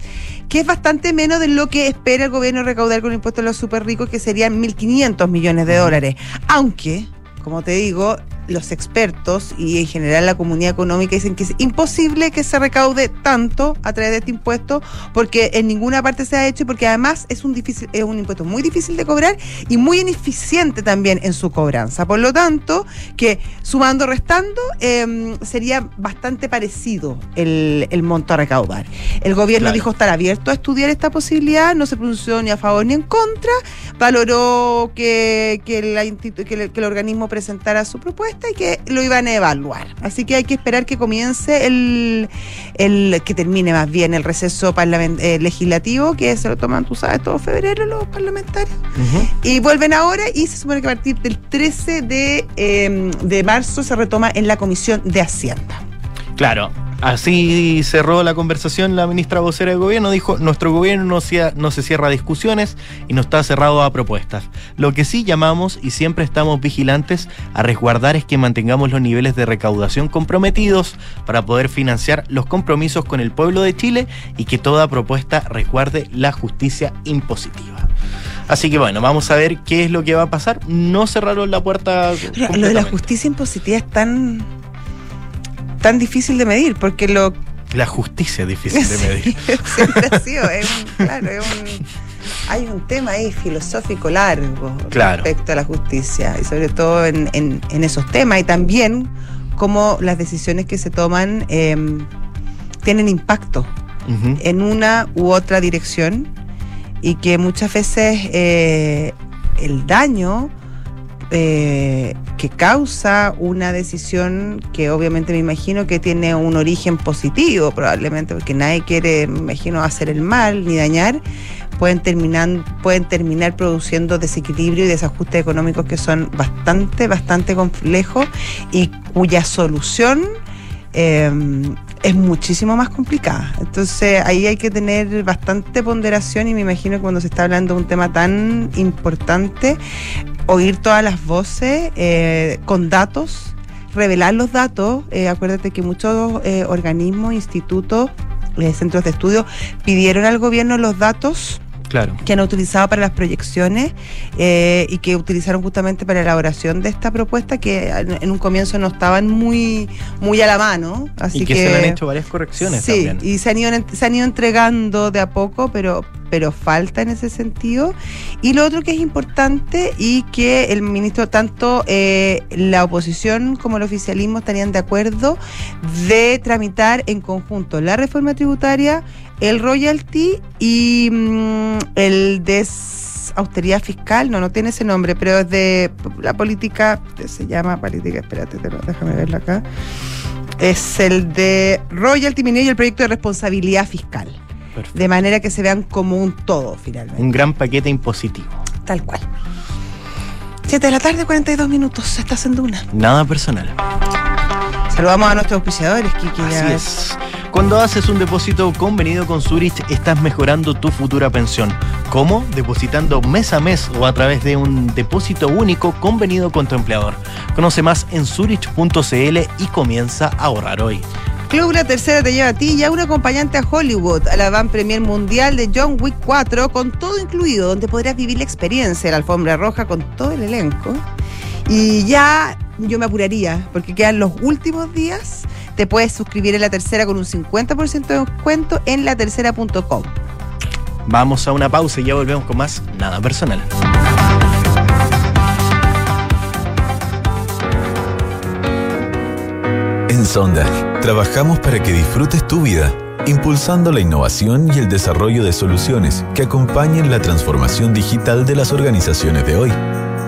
que es bastante menos de lo que espera el gobierno recaudar con el impuesto a los super ricos, que serían 1.500 millones de dólares. Aunque, como te digo, los expertos y en general la comunidad económica dicen que es imposible que se recaude tanto a través de este impuesto porque en ninguna parte se ha hecho y porque además es un difícil es un impuesto muy difícil de cobrar y muy ineficiente también en su cobranza. Por lo tanto, que sumando restando eh, sería bastante parecido el, el monto a recaudar. El gobierno Claro. dijo estar abierto a estudiar esta posibilidad, no se pronunció ni a favor ni en contra, valoró que, que, la que el- que el organismo presentara su propuesta y que lo iban a evaluar. Así que hay que esperar que comience el, el que termine más bien el receso eh, legislativo, que se lo toman, tú sabes, todo febrero los parlamentarios. Y vuelven ahora y se supone que a partir del 13 de, eh, de marzo se retoma en la Comisión de Hacienda. Claro. Así cerró la conversación la ministra vocera del gobierno. Dijo, nuestro gobierno no, no se cierra a discusiones y no está cerrado a propuestas. Lo que sí llamamos y siempre estamos vigilantes a resguardar es que mantengamos los niveles de recaudación comprometidos para poder financiar los compromisos con el pueblo de Chile y que toda propuesta resguarde la justicia impositiva. Así que bueno, vamos a ver qué es lo que va a pasar. No cerraron la puerta. Lo de la justicia impositiva es tan, tan difícil de medir, porque lo La justicia es difícil de medir. Siempre ha sido, es un- claro, es un- hay un tema ahí filosófico largo Claro. respecto a la justicia y sobre todo en, en- en esos temas y también cómo las decisiones que se toman eh, tienen impacto en una u otra dirección y que muchas veces eh, el daño eh, que causa una decisión que obviamente me imagino que tiene un origen positivo probablemente porque nadie quiere me imagino hacer el mal ni dañar pueden terminar pueden terminar produciendo desequilibrio y desajustes económicos que son bastante bastante complejos y cuya solución eh, es muchísimo más complicada. Entonces ahí hay que tener bastante ponderación y me imagino que cuando se está hablando de un tema tan importante, oír todas las voces eh, con datos, revelar los datos. Eh, acuérdate que muchos eh, organismos, institutos, eh, centros de estudio pidieron al gobierno los datos Claro. que han utilizado para las proyecciones eh, y que utilizaron justamente para la elaboración de esta propuesta que en, en un comienzo no estaban muy muy a la mano así y que, se le han hecho varias correcciones sí también. y se han ido se han ido entregando de a poco pero pero falta en ese sentido y lo otro que es importante y que el ministro tanto eh, la oposición como el oficialismo estarían de acuerdo de tramitar en conjunto la reforma tributaria el royalty y mm, el des austeridad fiscal, no, no tiene ese nombre, pero es de la política, se llama política, espérate, déjame verlo acá. Es el de royalty minero y el proyecto de responsabilidad fiscal. Perfecto. De manera que se vean como un todo, finalmente. Un gran paquete impositivo. Tal cual. 7 de la tarde, 42 minutos. Estás en Duna. Nada personal. Saludamos a nuestros auspiciadores, Kiki. ya Así es. Cuando haces un depósito convenido con Zurich, estás mejorando tu futura pensión. ¿Cómo? Depositando mes a mes o a través de un depósito único convenido con tu empleador. Conoce más en zurich.cl y comienza a ahorrar hoy. Club La Tercera te lleva a ti y a un acompañante a Hollywood, a la van premier mundial de John Wick 4, con todo incluido, donde podrás vivir la experiencia de la alfombra roja con todo el elenco. Y ya yo me apuraría, porque quedan los últimos días. Te puedes suscribir en La Tercera con un 50% de descuento en latercera.com. Vamos a una pausa y ya volvemos con más Nada Personal. En Sonda, trabajamos para que disfrutes tu vida, impulsando la innovación y el desarrollo de soluciones que acompañen la transformación digital de las organizaciones de hoy.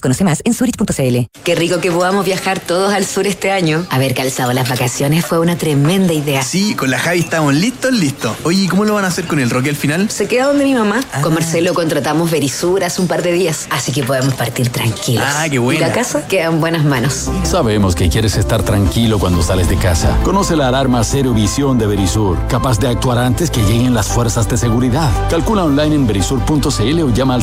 Conoce más en zurich.cl. Qué rico que podamos viajar todos al sur este año. Haber calzado las vacaciones fue una tremenda idea. Sí, con la Javi estamos listos, listos. Oye, ¿y cómo lo van a hacer con el Roque al final? Se queda donde mi mamá. Ah. Con Marcelo contratamos Verisur hace un par de días, así que podemos partir tranquilos. Ah, qué buena. Y la casa queda en buenas manos. Sabemos que quieres estar tranquilo cuando sales de casa. Conoce la alarma Cero Visión de Verisur, capaz de actuar antes que lleguen las fuerzas de seguridad. Calcula online en verisur.cl o llama al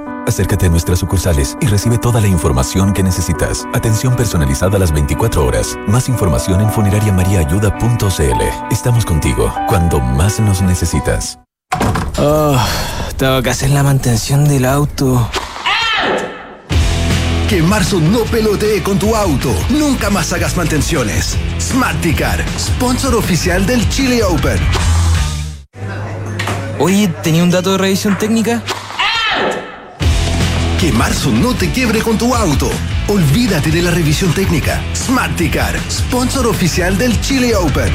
Acércate a nuestras sucursales y recibe toda la información que necesitas. Atención personalizada a las 24 horas. Más información en funerariamariaayuda.cl. Estamos contigo cuando más nos necesitas. Oh, tengo que hacer la mantención del auto. Que marzo no pelotee con tu auto. Nunca más hagas mantenciones. Smarticar, sponsor oficial del Chile Open. Oye, ¿tenía un dato de revisión técnica? Que marzo no te quiebre con tu auto. Olvídate de la revisión técnica. Smarticar, sponsor oficial del Chile Open.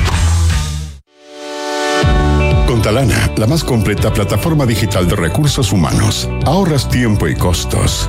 Con Talana, la más completa plataforma digital de recursos humanos, ahorras tiempo y costos.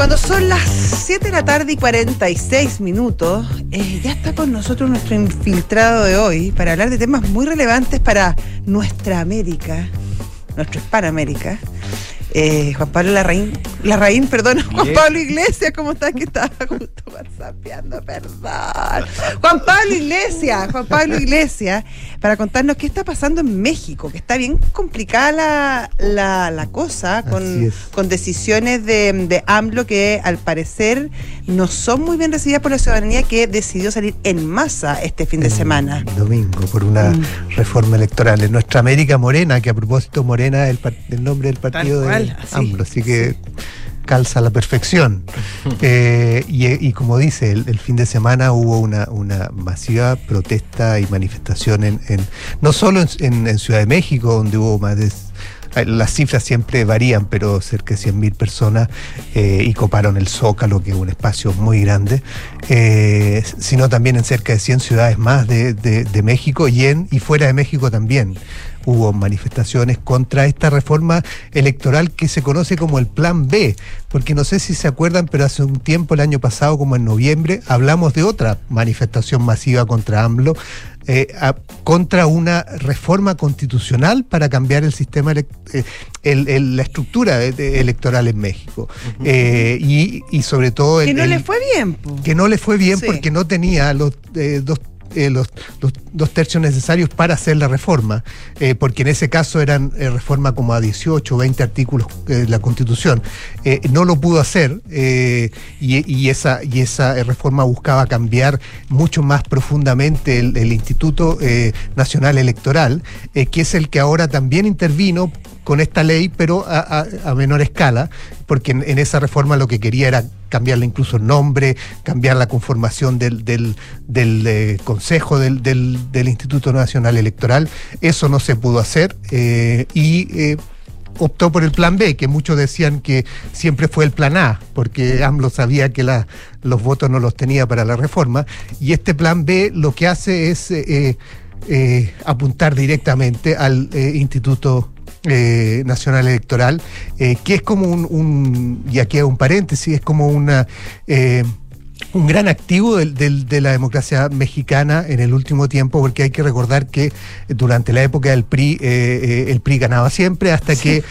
Cuando son las 7 de la tarde y 46 minutos, eh, ya está con nosotros nuestro infiltrado de hoy para hablar de temas muy relevantes para nuestra América, nuestra Hispanoamérica. Eh, Juan Pablo Larraín, Larraín, perdón, Juan Bien. Pablo Iglesias, ¿cómo estás? Que estaba justo whatsappeando, perdón. Juan Pablo Iglesias, Juan Pablo Iglesias, para contarnos qué está pasando en México, que está bien complicada la, la, la cosa con decisiones de, de AMLO que al parecer no son muy bien recibidas por la ciudadanía que decidió salir en masa este fin de semana. domingo por una Mm. Reforma electoral en nuestra América Morena, que a propósito Morena es el, el nombre del partido cual, de así, AMLO, así que calza a la perfección. Eh, y, y como dice, el, el fin de semana hubo una, una masiva protesta y manifestación en, en- no solo en, en- en Ciudad de México, donde hubo más de las cifras siempre varían, pero cerca de 100.000 personas eh, y coparon el Zócalo, que es un espacio muy grande, eh, sino también en cerca de 100 ciudades más de, de- de México y, en, y fuera de México también. Hubo manifestaciones contra esta reforma electoral que se conoce como el Plan B, porque no sé si se acuerdan, pero hace un tiempo, el año pasado, como en noviembre, hablamos de otra manifestación masiva contra AMLO, eh, a- contra una reforma constitucional para cambiar el sistema, elec- eh, el- el- la estructura de- de- electoral en México. Eh, y, y sobre todo... el- Que no el- le fue bien. po. que no le fue bien Sí. porque no tenía los eh, dos eh, los, dos tercios necesarios para hacer la reforma, eh, porque en ese caso eran eh, reforma como a 18 o 20 artículos eh, de la Constitución. No lo pudo hacer y, esa, y esa reforma buscaba cambiar mucho más profundamente el, Instituto Nacional Electoral, que es el que ahora también intervino con esta ley, pero a, menor escala, porque en, esa reforma lo que quería era cambiarle incluso el nombre, cambiar la conformación del, eh, Consejo del, Instituto Nacional Electoral. Eso no se pudo hacer eh, y eh, optó por el plan B, que muchos decían que siempre fue el plan A, porque AMLO sabía que los votos no los tenía para la reforma. Y este plan B lo que hace es eh, apuntar directamente al eh, Instituto eh, Nacional Electoral, eh, que es como un, un- y aquí hago un paréntesis, es como una... eh, un gran activo de la democracia mexicana en el último tiempo, porque hay que recordar que durante la época del PRI, el PRI ganaba siempre hasta que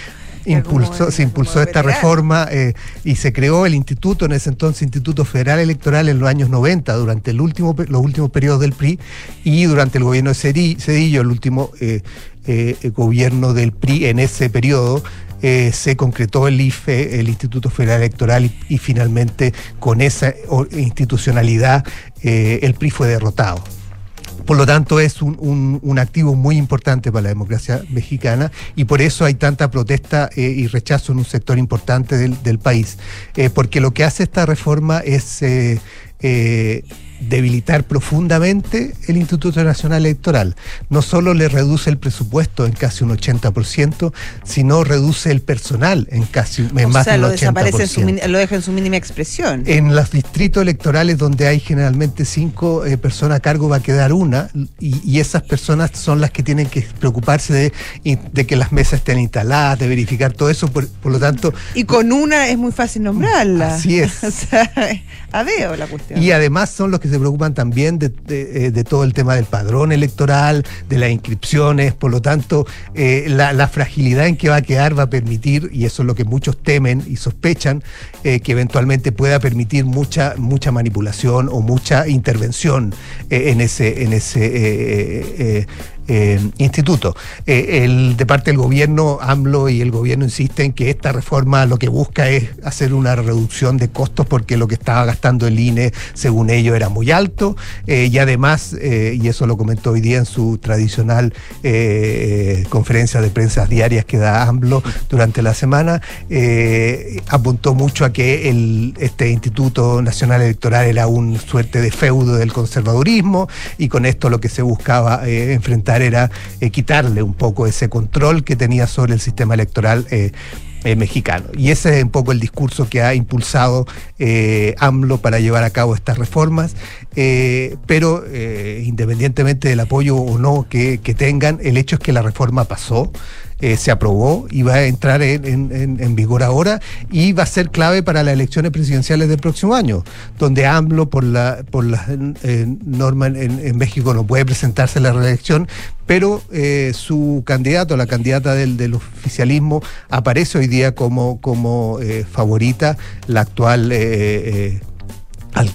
impulsó, se impulsó esta reforma eh, y se creó el instituto, en ese entonces Instituto Federal Electoral en los años 90, durante el último, los últimos periodos del PRI y durante el gobierno de Cedi- Cedillo, el último eh, eh, gobierno del PRI en ese periodo. eh, se concretó el IFE, el Instituto Federal Electoral, y, finalmente con esa institucionalidad eh, el PRI fue derrotado. Por lo tanto, es un, un- activo muy importante para la democracia mexicana y por eso hay tanta protesta y rechazo en un sector importante del, país. Porque lo que hace esta reforma es debilitar profundamente el Instituto Nacional Electoral. No solo le reduce el presupuesto en casi un 80%, sino reduce el personal en casi en O más sea, del lo 80%. desaparece, en su, lo deja en su mínima expresión. En los distritos electorales donde hay generalmente cinco eh, personas a cargo va a quedar una y, y esas personas son las que tienen que preocuparse de, de que las mesas estén instaladas, de verificar todo eso. Por, por lo tanto, Y con una es muy fácil nombrarla. Así es. o sea, adeo la cuestión. y además son los que se preocupan también eh, de todo el tema del padrón electoral, de las inscripciones. Por lo tanto, eh, la, fragilidad en que va a quedar va a permitir, y eso es lo que muchos temen y sospechan, eh, que eventualmente pueda permitir mucha, mucha manipulación o mucha intervención en ese, en ese eh, eh, eh, instituto. Eh, el, de parte del gobierno, AMLO y el gobierno insisten que esta reforma lo que busca es hacer una reducción de costos porque lo que estaba gastando el INE, según ellos, era muy alto. y además, y eso lo comentó hoy día en su tradicional conferencia de prensa diarias que da AMLO durante la semana, apuntó mucho a que el, este Instituto Nacional Electoral era un suerte de feudo del conservadurismo y con esto lo que se buscaba eh, era eh, quitarle un poco ese control que tenía sobre el sistema electoral. Eh, mexicano. Y ese es un poco el discurso que ha impulsado AMLO para llevar a cabo estas reformas, pero independientemente del apoyo o no que, tengan, el hecho es que la reforma pasó. Eh, se aprobó y va a entrar en, vigor ahora y va a ser clave para las elecciones presidenciales del próximo año, donde AMLO por la por las eh, normas en, México no puede presentarse a la reelección, pero eh, su candidato, la candidata del, del, oficialismo, aparece hoy día como, como favorita, la actual al,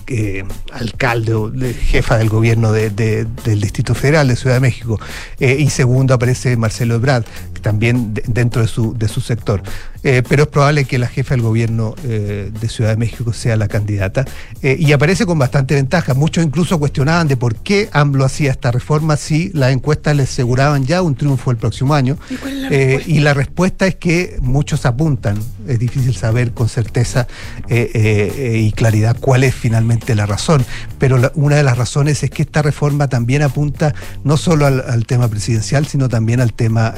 alcalde o jefa del gobierno del Distrito Federal de Ciudad de México. y segundo aparece Marcelo Ebrard también dentro de su, de su sector. Eh, pero es probable que la jefa del gobierno eh, de Ciudad de México sea la candidata. Eh, y aparece con bastante ventaja. Muchos incluso cuestionaban de por qué AMLO hacía esta reforma si las encuestas le aseguraban ya un triunfo el próximo año. ¿Y, la respuesta es que muchos apuntan, es difícil saber con certeza y claridad cuál es finalmente la razón, pero una de las razones es que esta reforma también apunta no solo al, al tema presidencial, sino también al tema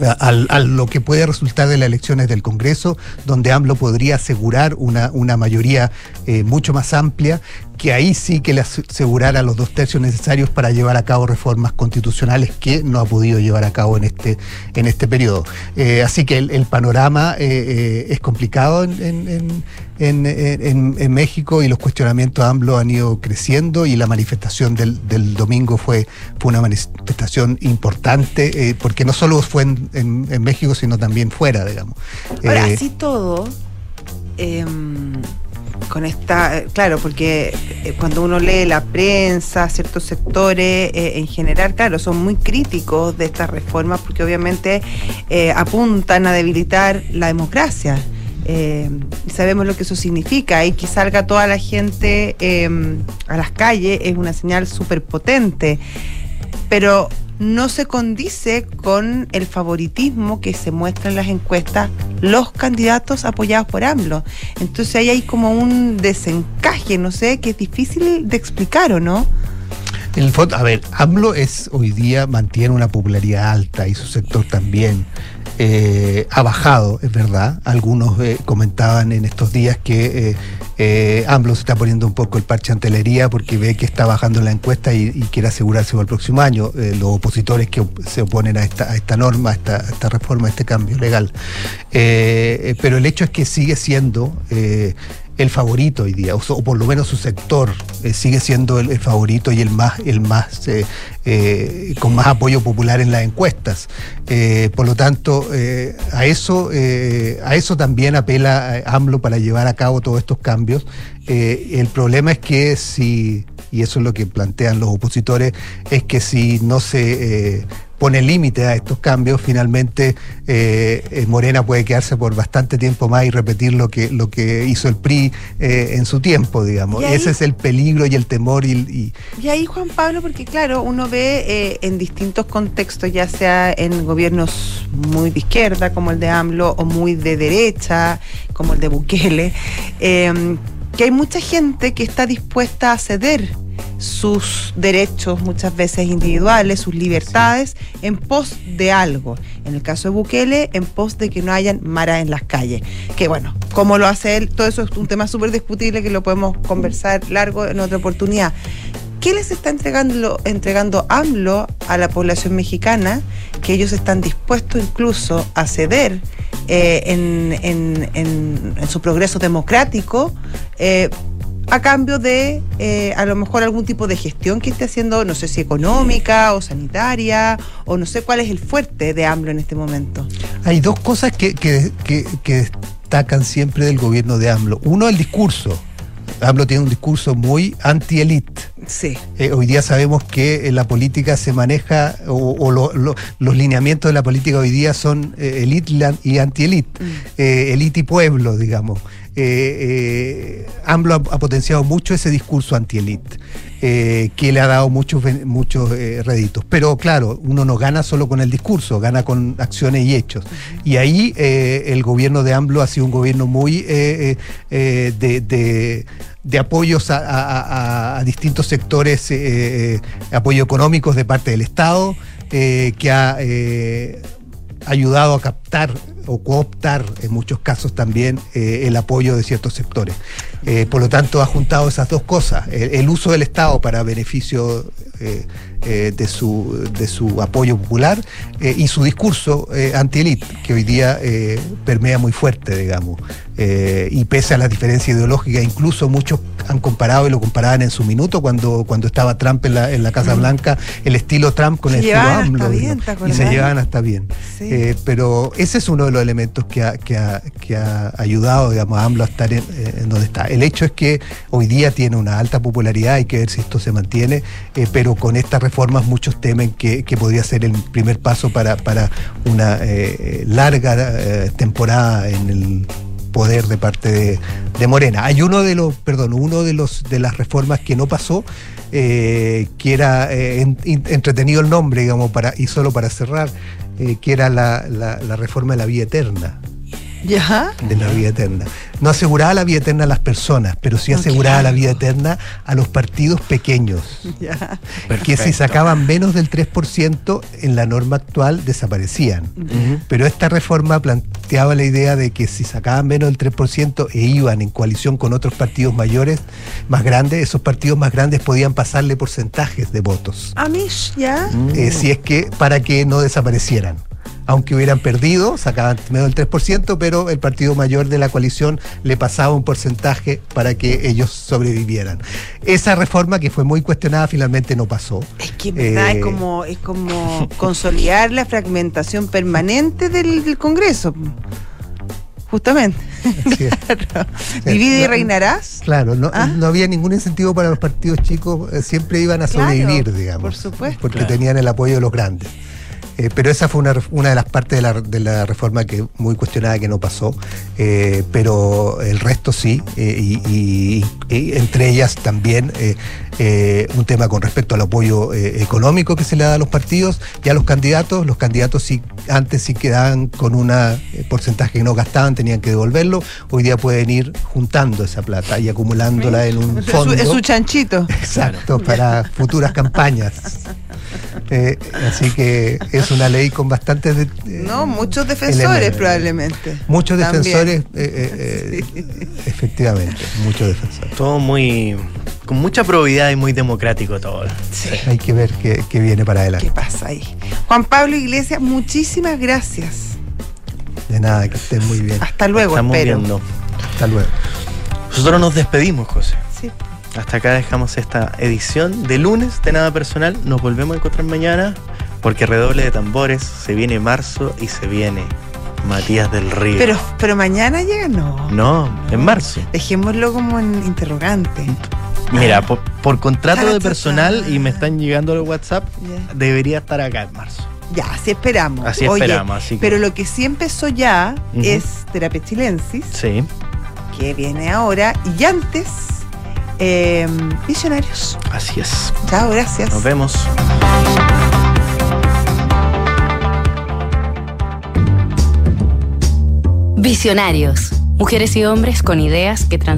a, lo que puede resultar de las elecciones del Congreso, donde AMLO podría asegurar una, una mayoría eh, mucho más amplia, que ahí sí que le asegurara los dos tercios necesarios para llevar a cabo reformas constitucionales que no ha podido llevar a cabo en este, en este periodo. Eh, así que el, panorama eh, es complicado en, en, México y los cuestionamientos AMLO han ido creciendo y la manifestación del, del domingo fue, fue una manifestación importante, porque no solo fue en, México, sino también fuera, digamos. Ahora, así todo, em, con esta, claro, porque eh, cuando uno lee la prensa, ciertos sectores eh, en general, claro, son muy críticos de estas reformas porque obviamente eh, apuntan a debilitar la democracia. y sabemos lo que eso significa y que salga toda la gente em, a las calles es una señal súper potente. Pero no se condice con el favoritismo que se muestra en las encuestas los candidatos apoyados por AMLO. Entonces ahí hay como un desencaje, no sé, que es difícil de explicar o no. En el fondo, a ver, AMLO es hoy día mantiene una popularidad alta y su sector también. Eh, ha bajado, es verdad. Algunos eh, comentaban en estos días que eh, eh, AMLO se está poniendo un poco el parche antelería porque ve que está bajando la encuesta y, quiere asegurarse para el próximo año. Los opositores que se oponen a esta, a esta norma, a esta, reforma, a este cambio legal. Pero el hecho es que sigue siendo el favorito hoy día, o, por lo menos su sector eh, sigue siendo el, favorito y el más, el más eh, eh, con más apoyo popular en las encuestas. por lo tanto, a eso, a eso también apela AMLO para llevar a cabo todos estos cambios. el problema es que si, y eso es lo que plantean los opositores, es que si no se pone límite a estos cambios, finalmente eh, eh, Morena puede quedarse por bastante tiempo más y repetir lo que, lo que hizo el PRI eh, en su tiempo, digamos. Ese es el peligro y el temor. Y, y... ahí, Juan Pablo, porque claro, uno ve en distintos contextos, ya sea en gobiernos muy de izquierda, como el de AMLO, o muy de derecha, como el de Bukele, que hay mucha gente que está dispuesta a ceder sus derechos muchas veces individuales, sus libertades, en pos de algo. En el caso de Bukele, en pos de que no hayan maras en las calles. Que bueno, cómo lo hace él, todo eso es un tema súper discutible que lo podemos conversar largo en otra oportunidad. ¿Qué les está entregando, entregando AMLO a la población mexicana? Que ellos están dispuestos incluso a ceder eh, en, su progreso democrático eh, a cambio de eh, a lo mejor algún tipo de gestión que esté haciendo, no sé si económica o sanitaria, o no sé cuál es el fuerte de AMLO en este momento. Hay dos cosas que, que, destacan siempre del gobierno de AMLO. Uno, el discurso. AMLO tiene un discurso muy anti-elite. Sí. Eh, hoy día sabemos que eh, la política se maneja, o, o lo- lo- los lineamientos de la política hoy día son eh, elite y anti-elite, eh, elite y pueblo, digamos. AMLO ha, ha potenciado mucho ese discurso anti-elite, eh, que le ha dado muchos, muchos eh, réditos. Pero claro, uno no gana solo con el discurso, gana con acciones y hechos. Y ahí eh, el gobierno de AMLO ha sido un gobierno muy eh, de, de- apoyos a, distintos sectores, apoyo económicos de parte del Estado, que ha ayudado a captar o cooptar en muchos casos también eh, el apoyo de ciertos sectores. Eh, por lo tanto, ha juntado esas dos cosas, el, el uso del Estado para beneficio eh, de, su, de su apoyo popular y su discurso anti-elite, que hoy día permea muy fuerte, digamos. Y pese a las diferencias ideológicas, incluso muchos han comparado y lo comparaban en su minuto cuando, cuando estaba Trump en la, en la Casa Blanca, el estilo Trump con Se el estilo AMLO. bien, digamos, ¿te y se llevaban hasta bien. Sí. Pero ese es uno de los elementos que ha, ayudado digamos, a AMLO a estar en, eh, en donde está. El hecho es que hoy día tiene una alta popularidad, hay que ver si esto se mantiene, eh, pero con estas reformas muchos temen que, podría ser el primer paso para, una eh, larga temporada en el poder de parte de, Morena. Hay uno de los, perdón, uno de los de las reformas que no pasó, eh, que era eh, entretenido el nombre, digamos, para, y solo para cerrar, eh, que era la, la- la reforma de la vida eterna. ¿Ya? De la vida eterna. No aseguraba la vida eterna a las personas, pero sí aseguraba la vida eterna a los partidos pequeños Ya. que si sacaban menos del 3% en la norma actual desaparecían. Pero esta reforma planteaba la idea de que si sacaban menos del 3% e iban en coalición con otros partidos mayores, más grandes, esos partidos más grandes podían pasarle porcentajes de votos. Amish, ¿ya? Eh, si es que para que no desaparecieran. Aunque hubieran perdido, sacaban menos del 3%, pero el partido mayor de la coalición le pasaba un porcentaje para que ellos sobrevivieran. Esa reforma, que fue muy cuestionada, finalmente no pasó. Es que en verdad Eh, es como, es como consolidar la fragmentación permanente del, del Congreso. Justamente. Claro. Divide y No, reinarás. Claro, no, ¿Ah? no había ningún incentivo para los partidos chicos, eh, siempre iban a Claro, sobrevivir, digamos. por supuesto. Porque Claro. tenían el apoyo de los grandes. Eh, pero esa fue una, una de las partes de la, de la reforma que muy cuestionada que no pasó, eh, pero el resto sí, eh, y, y- y entre ellas también un tema con respecto al apoyo económico que se le da a los partidos y a los candidatos. Los candidatos sí, antes sí quedaban con un porcentaje que no gastaban, tenían que devolverlo. Hoy día pueden ir juntando esa plata y acumulándola en un Es su, fondo. es su chanchito. Exacto, para futuras campañas. Así que es una ley con bastantes de- eh, No, muchos defensores elementos. probablemente. Muchos También. defensores, eh, eh, efectivamente, muchos defensores. Todo muy. con mucha probidad y muy democrático todo. Hay que ver qué, qué viene para adelante. ¿Qué pasa ahí? Juan Pablo Iglesias, muchísimas gracias. De nada, que estén muy bien. Hasta luego, Estamos espero. viendo. Hasta luego. Nosotros nos despedimos, José. Sí. Hasta acá dejamos esta edición de lunes de Nada Personal. Nos volvemos a encontrar mañana porque redoble de tambores, se viene marzo y se viene Matías del Río. Pero, pero mañana llega, no. No, en marzo. Dejémoslo como en interrogante. Mira, por, por contrato de personal y me están llegando los WhatsApp, debería estar acá en marzo. Ya, así esperamos. Así Oye, esperamos, así que- Pero lo que sí empezó ya es Terapia Chilensis, Sí. que viene ahora, y antes, eh, Visionarios. Así es. Chao, gracias. Nos vemos. Visionarios. Mujeres y hombres con ideas que transforman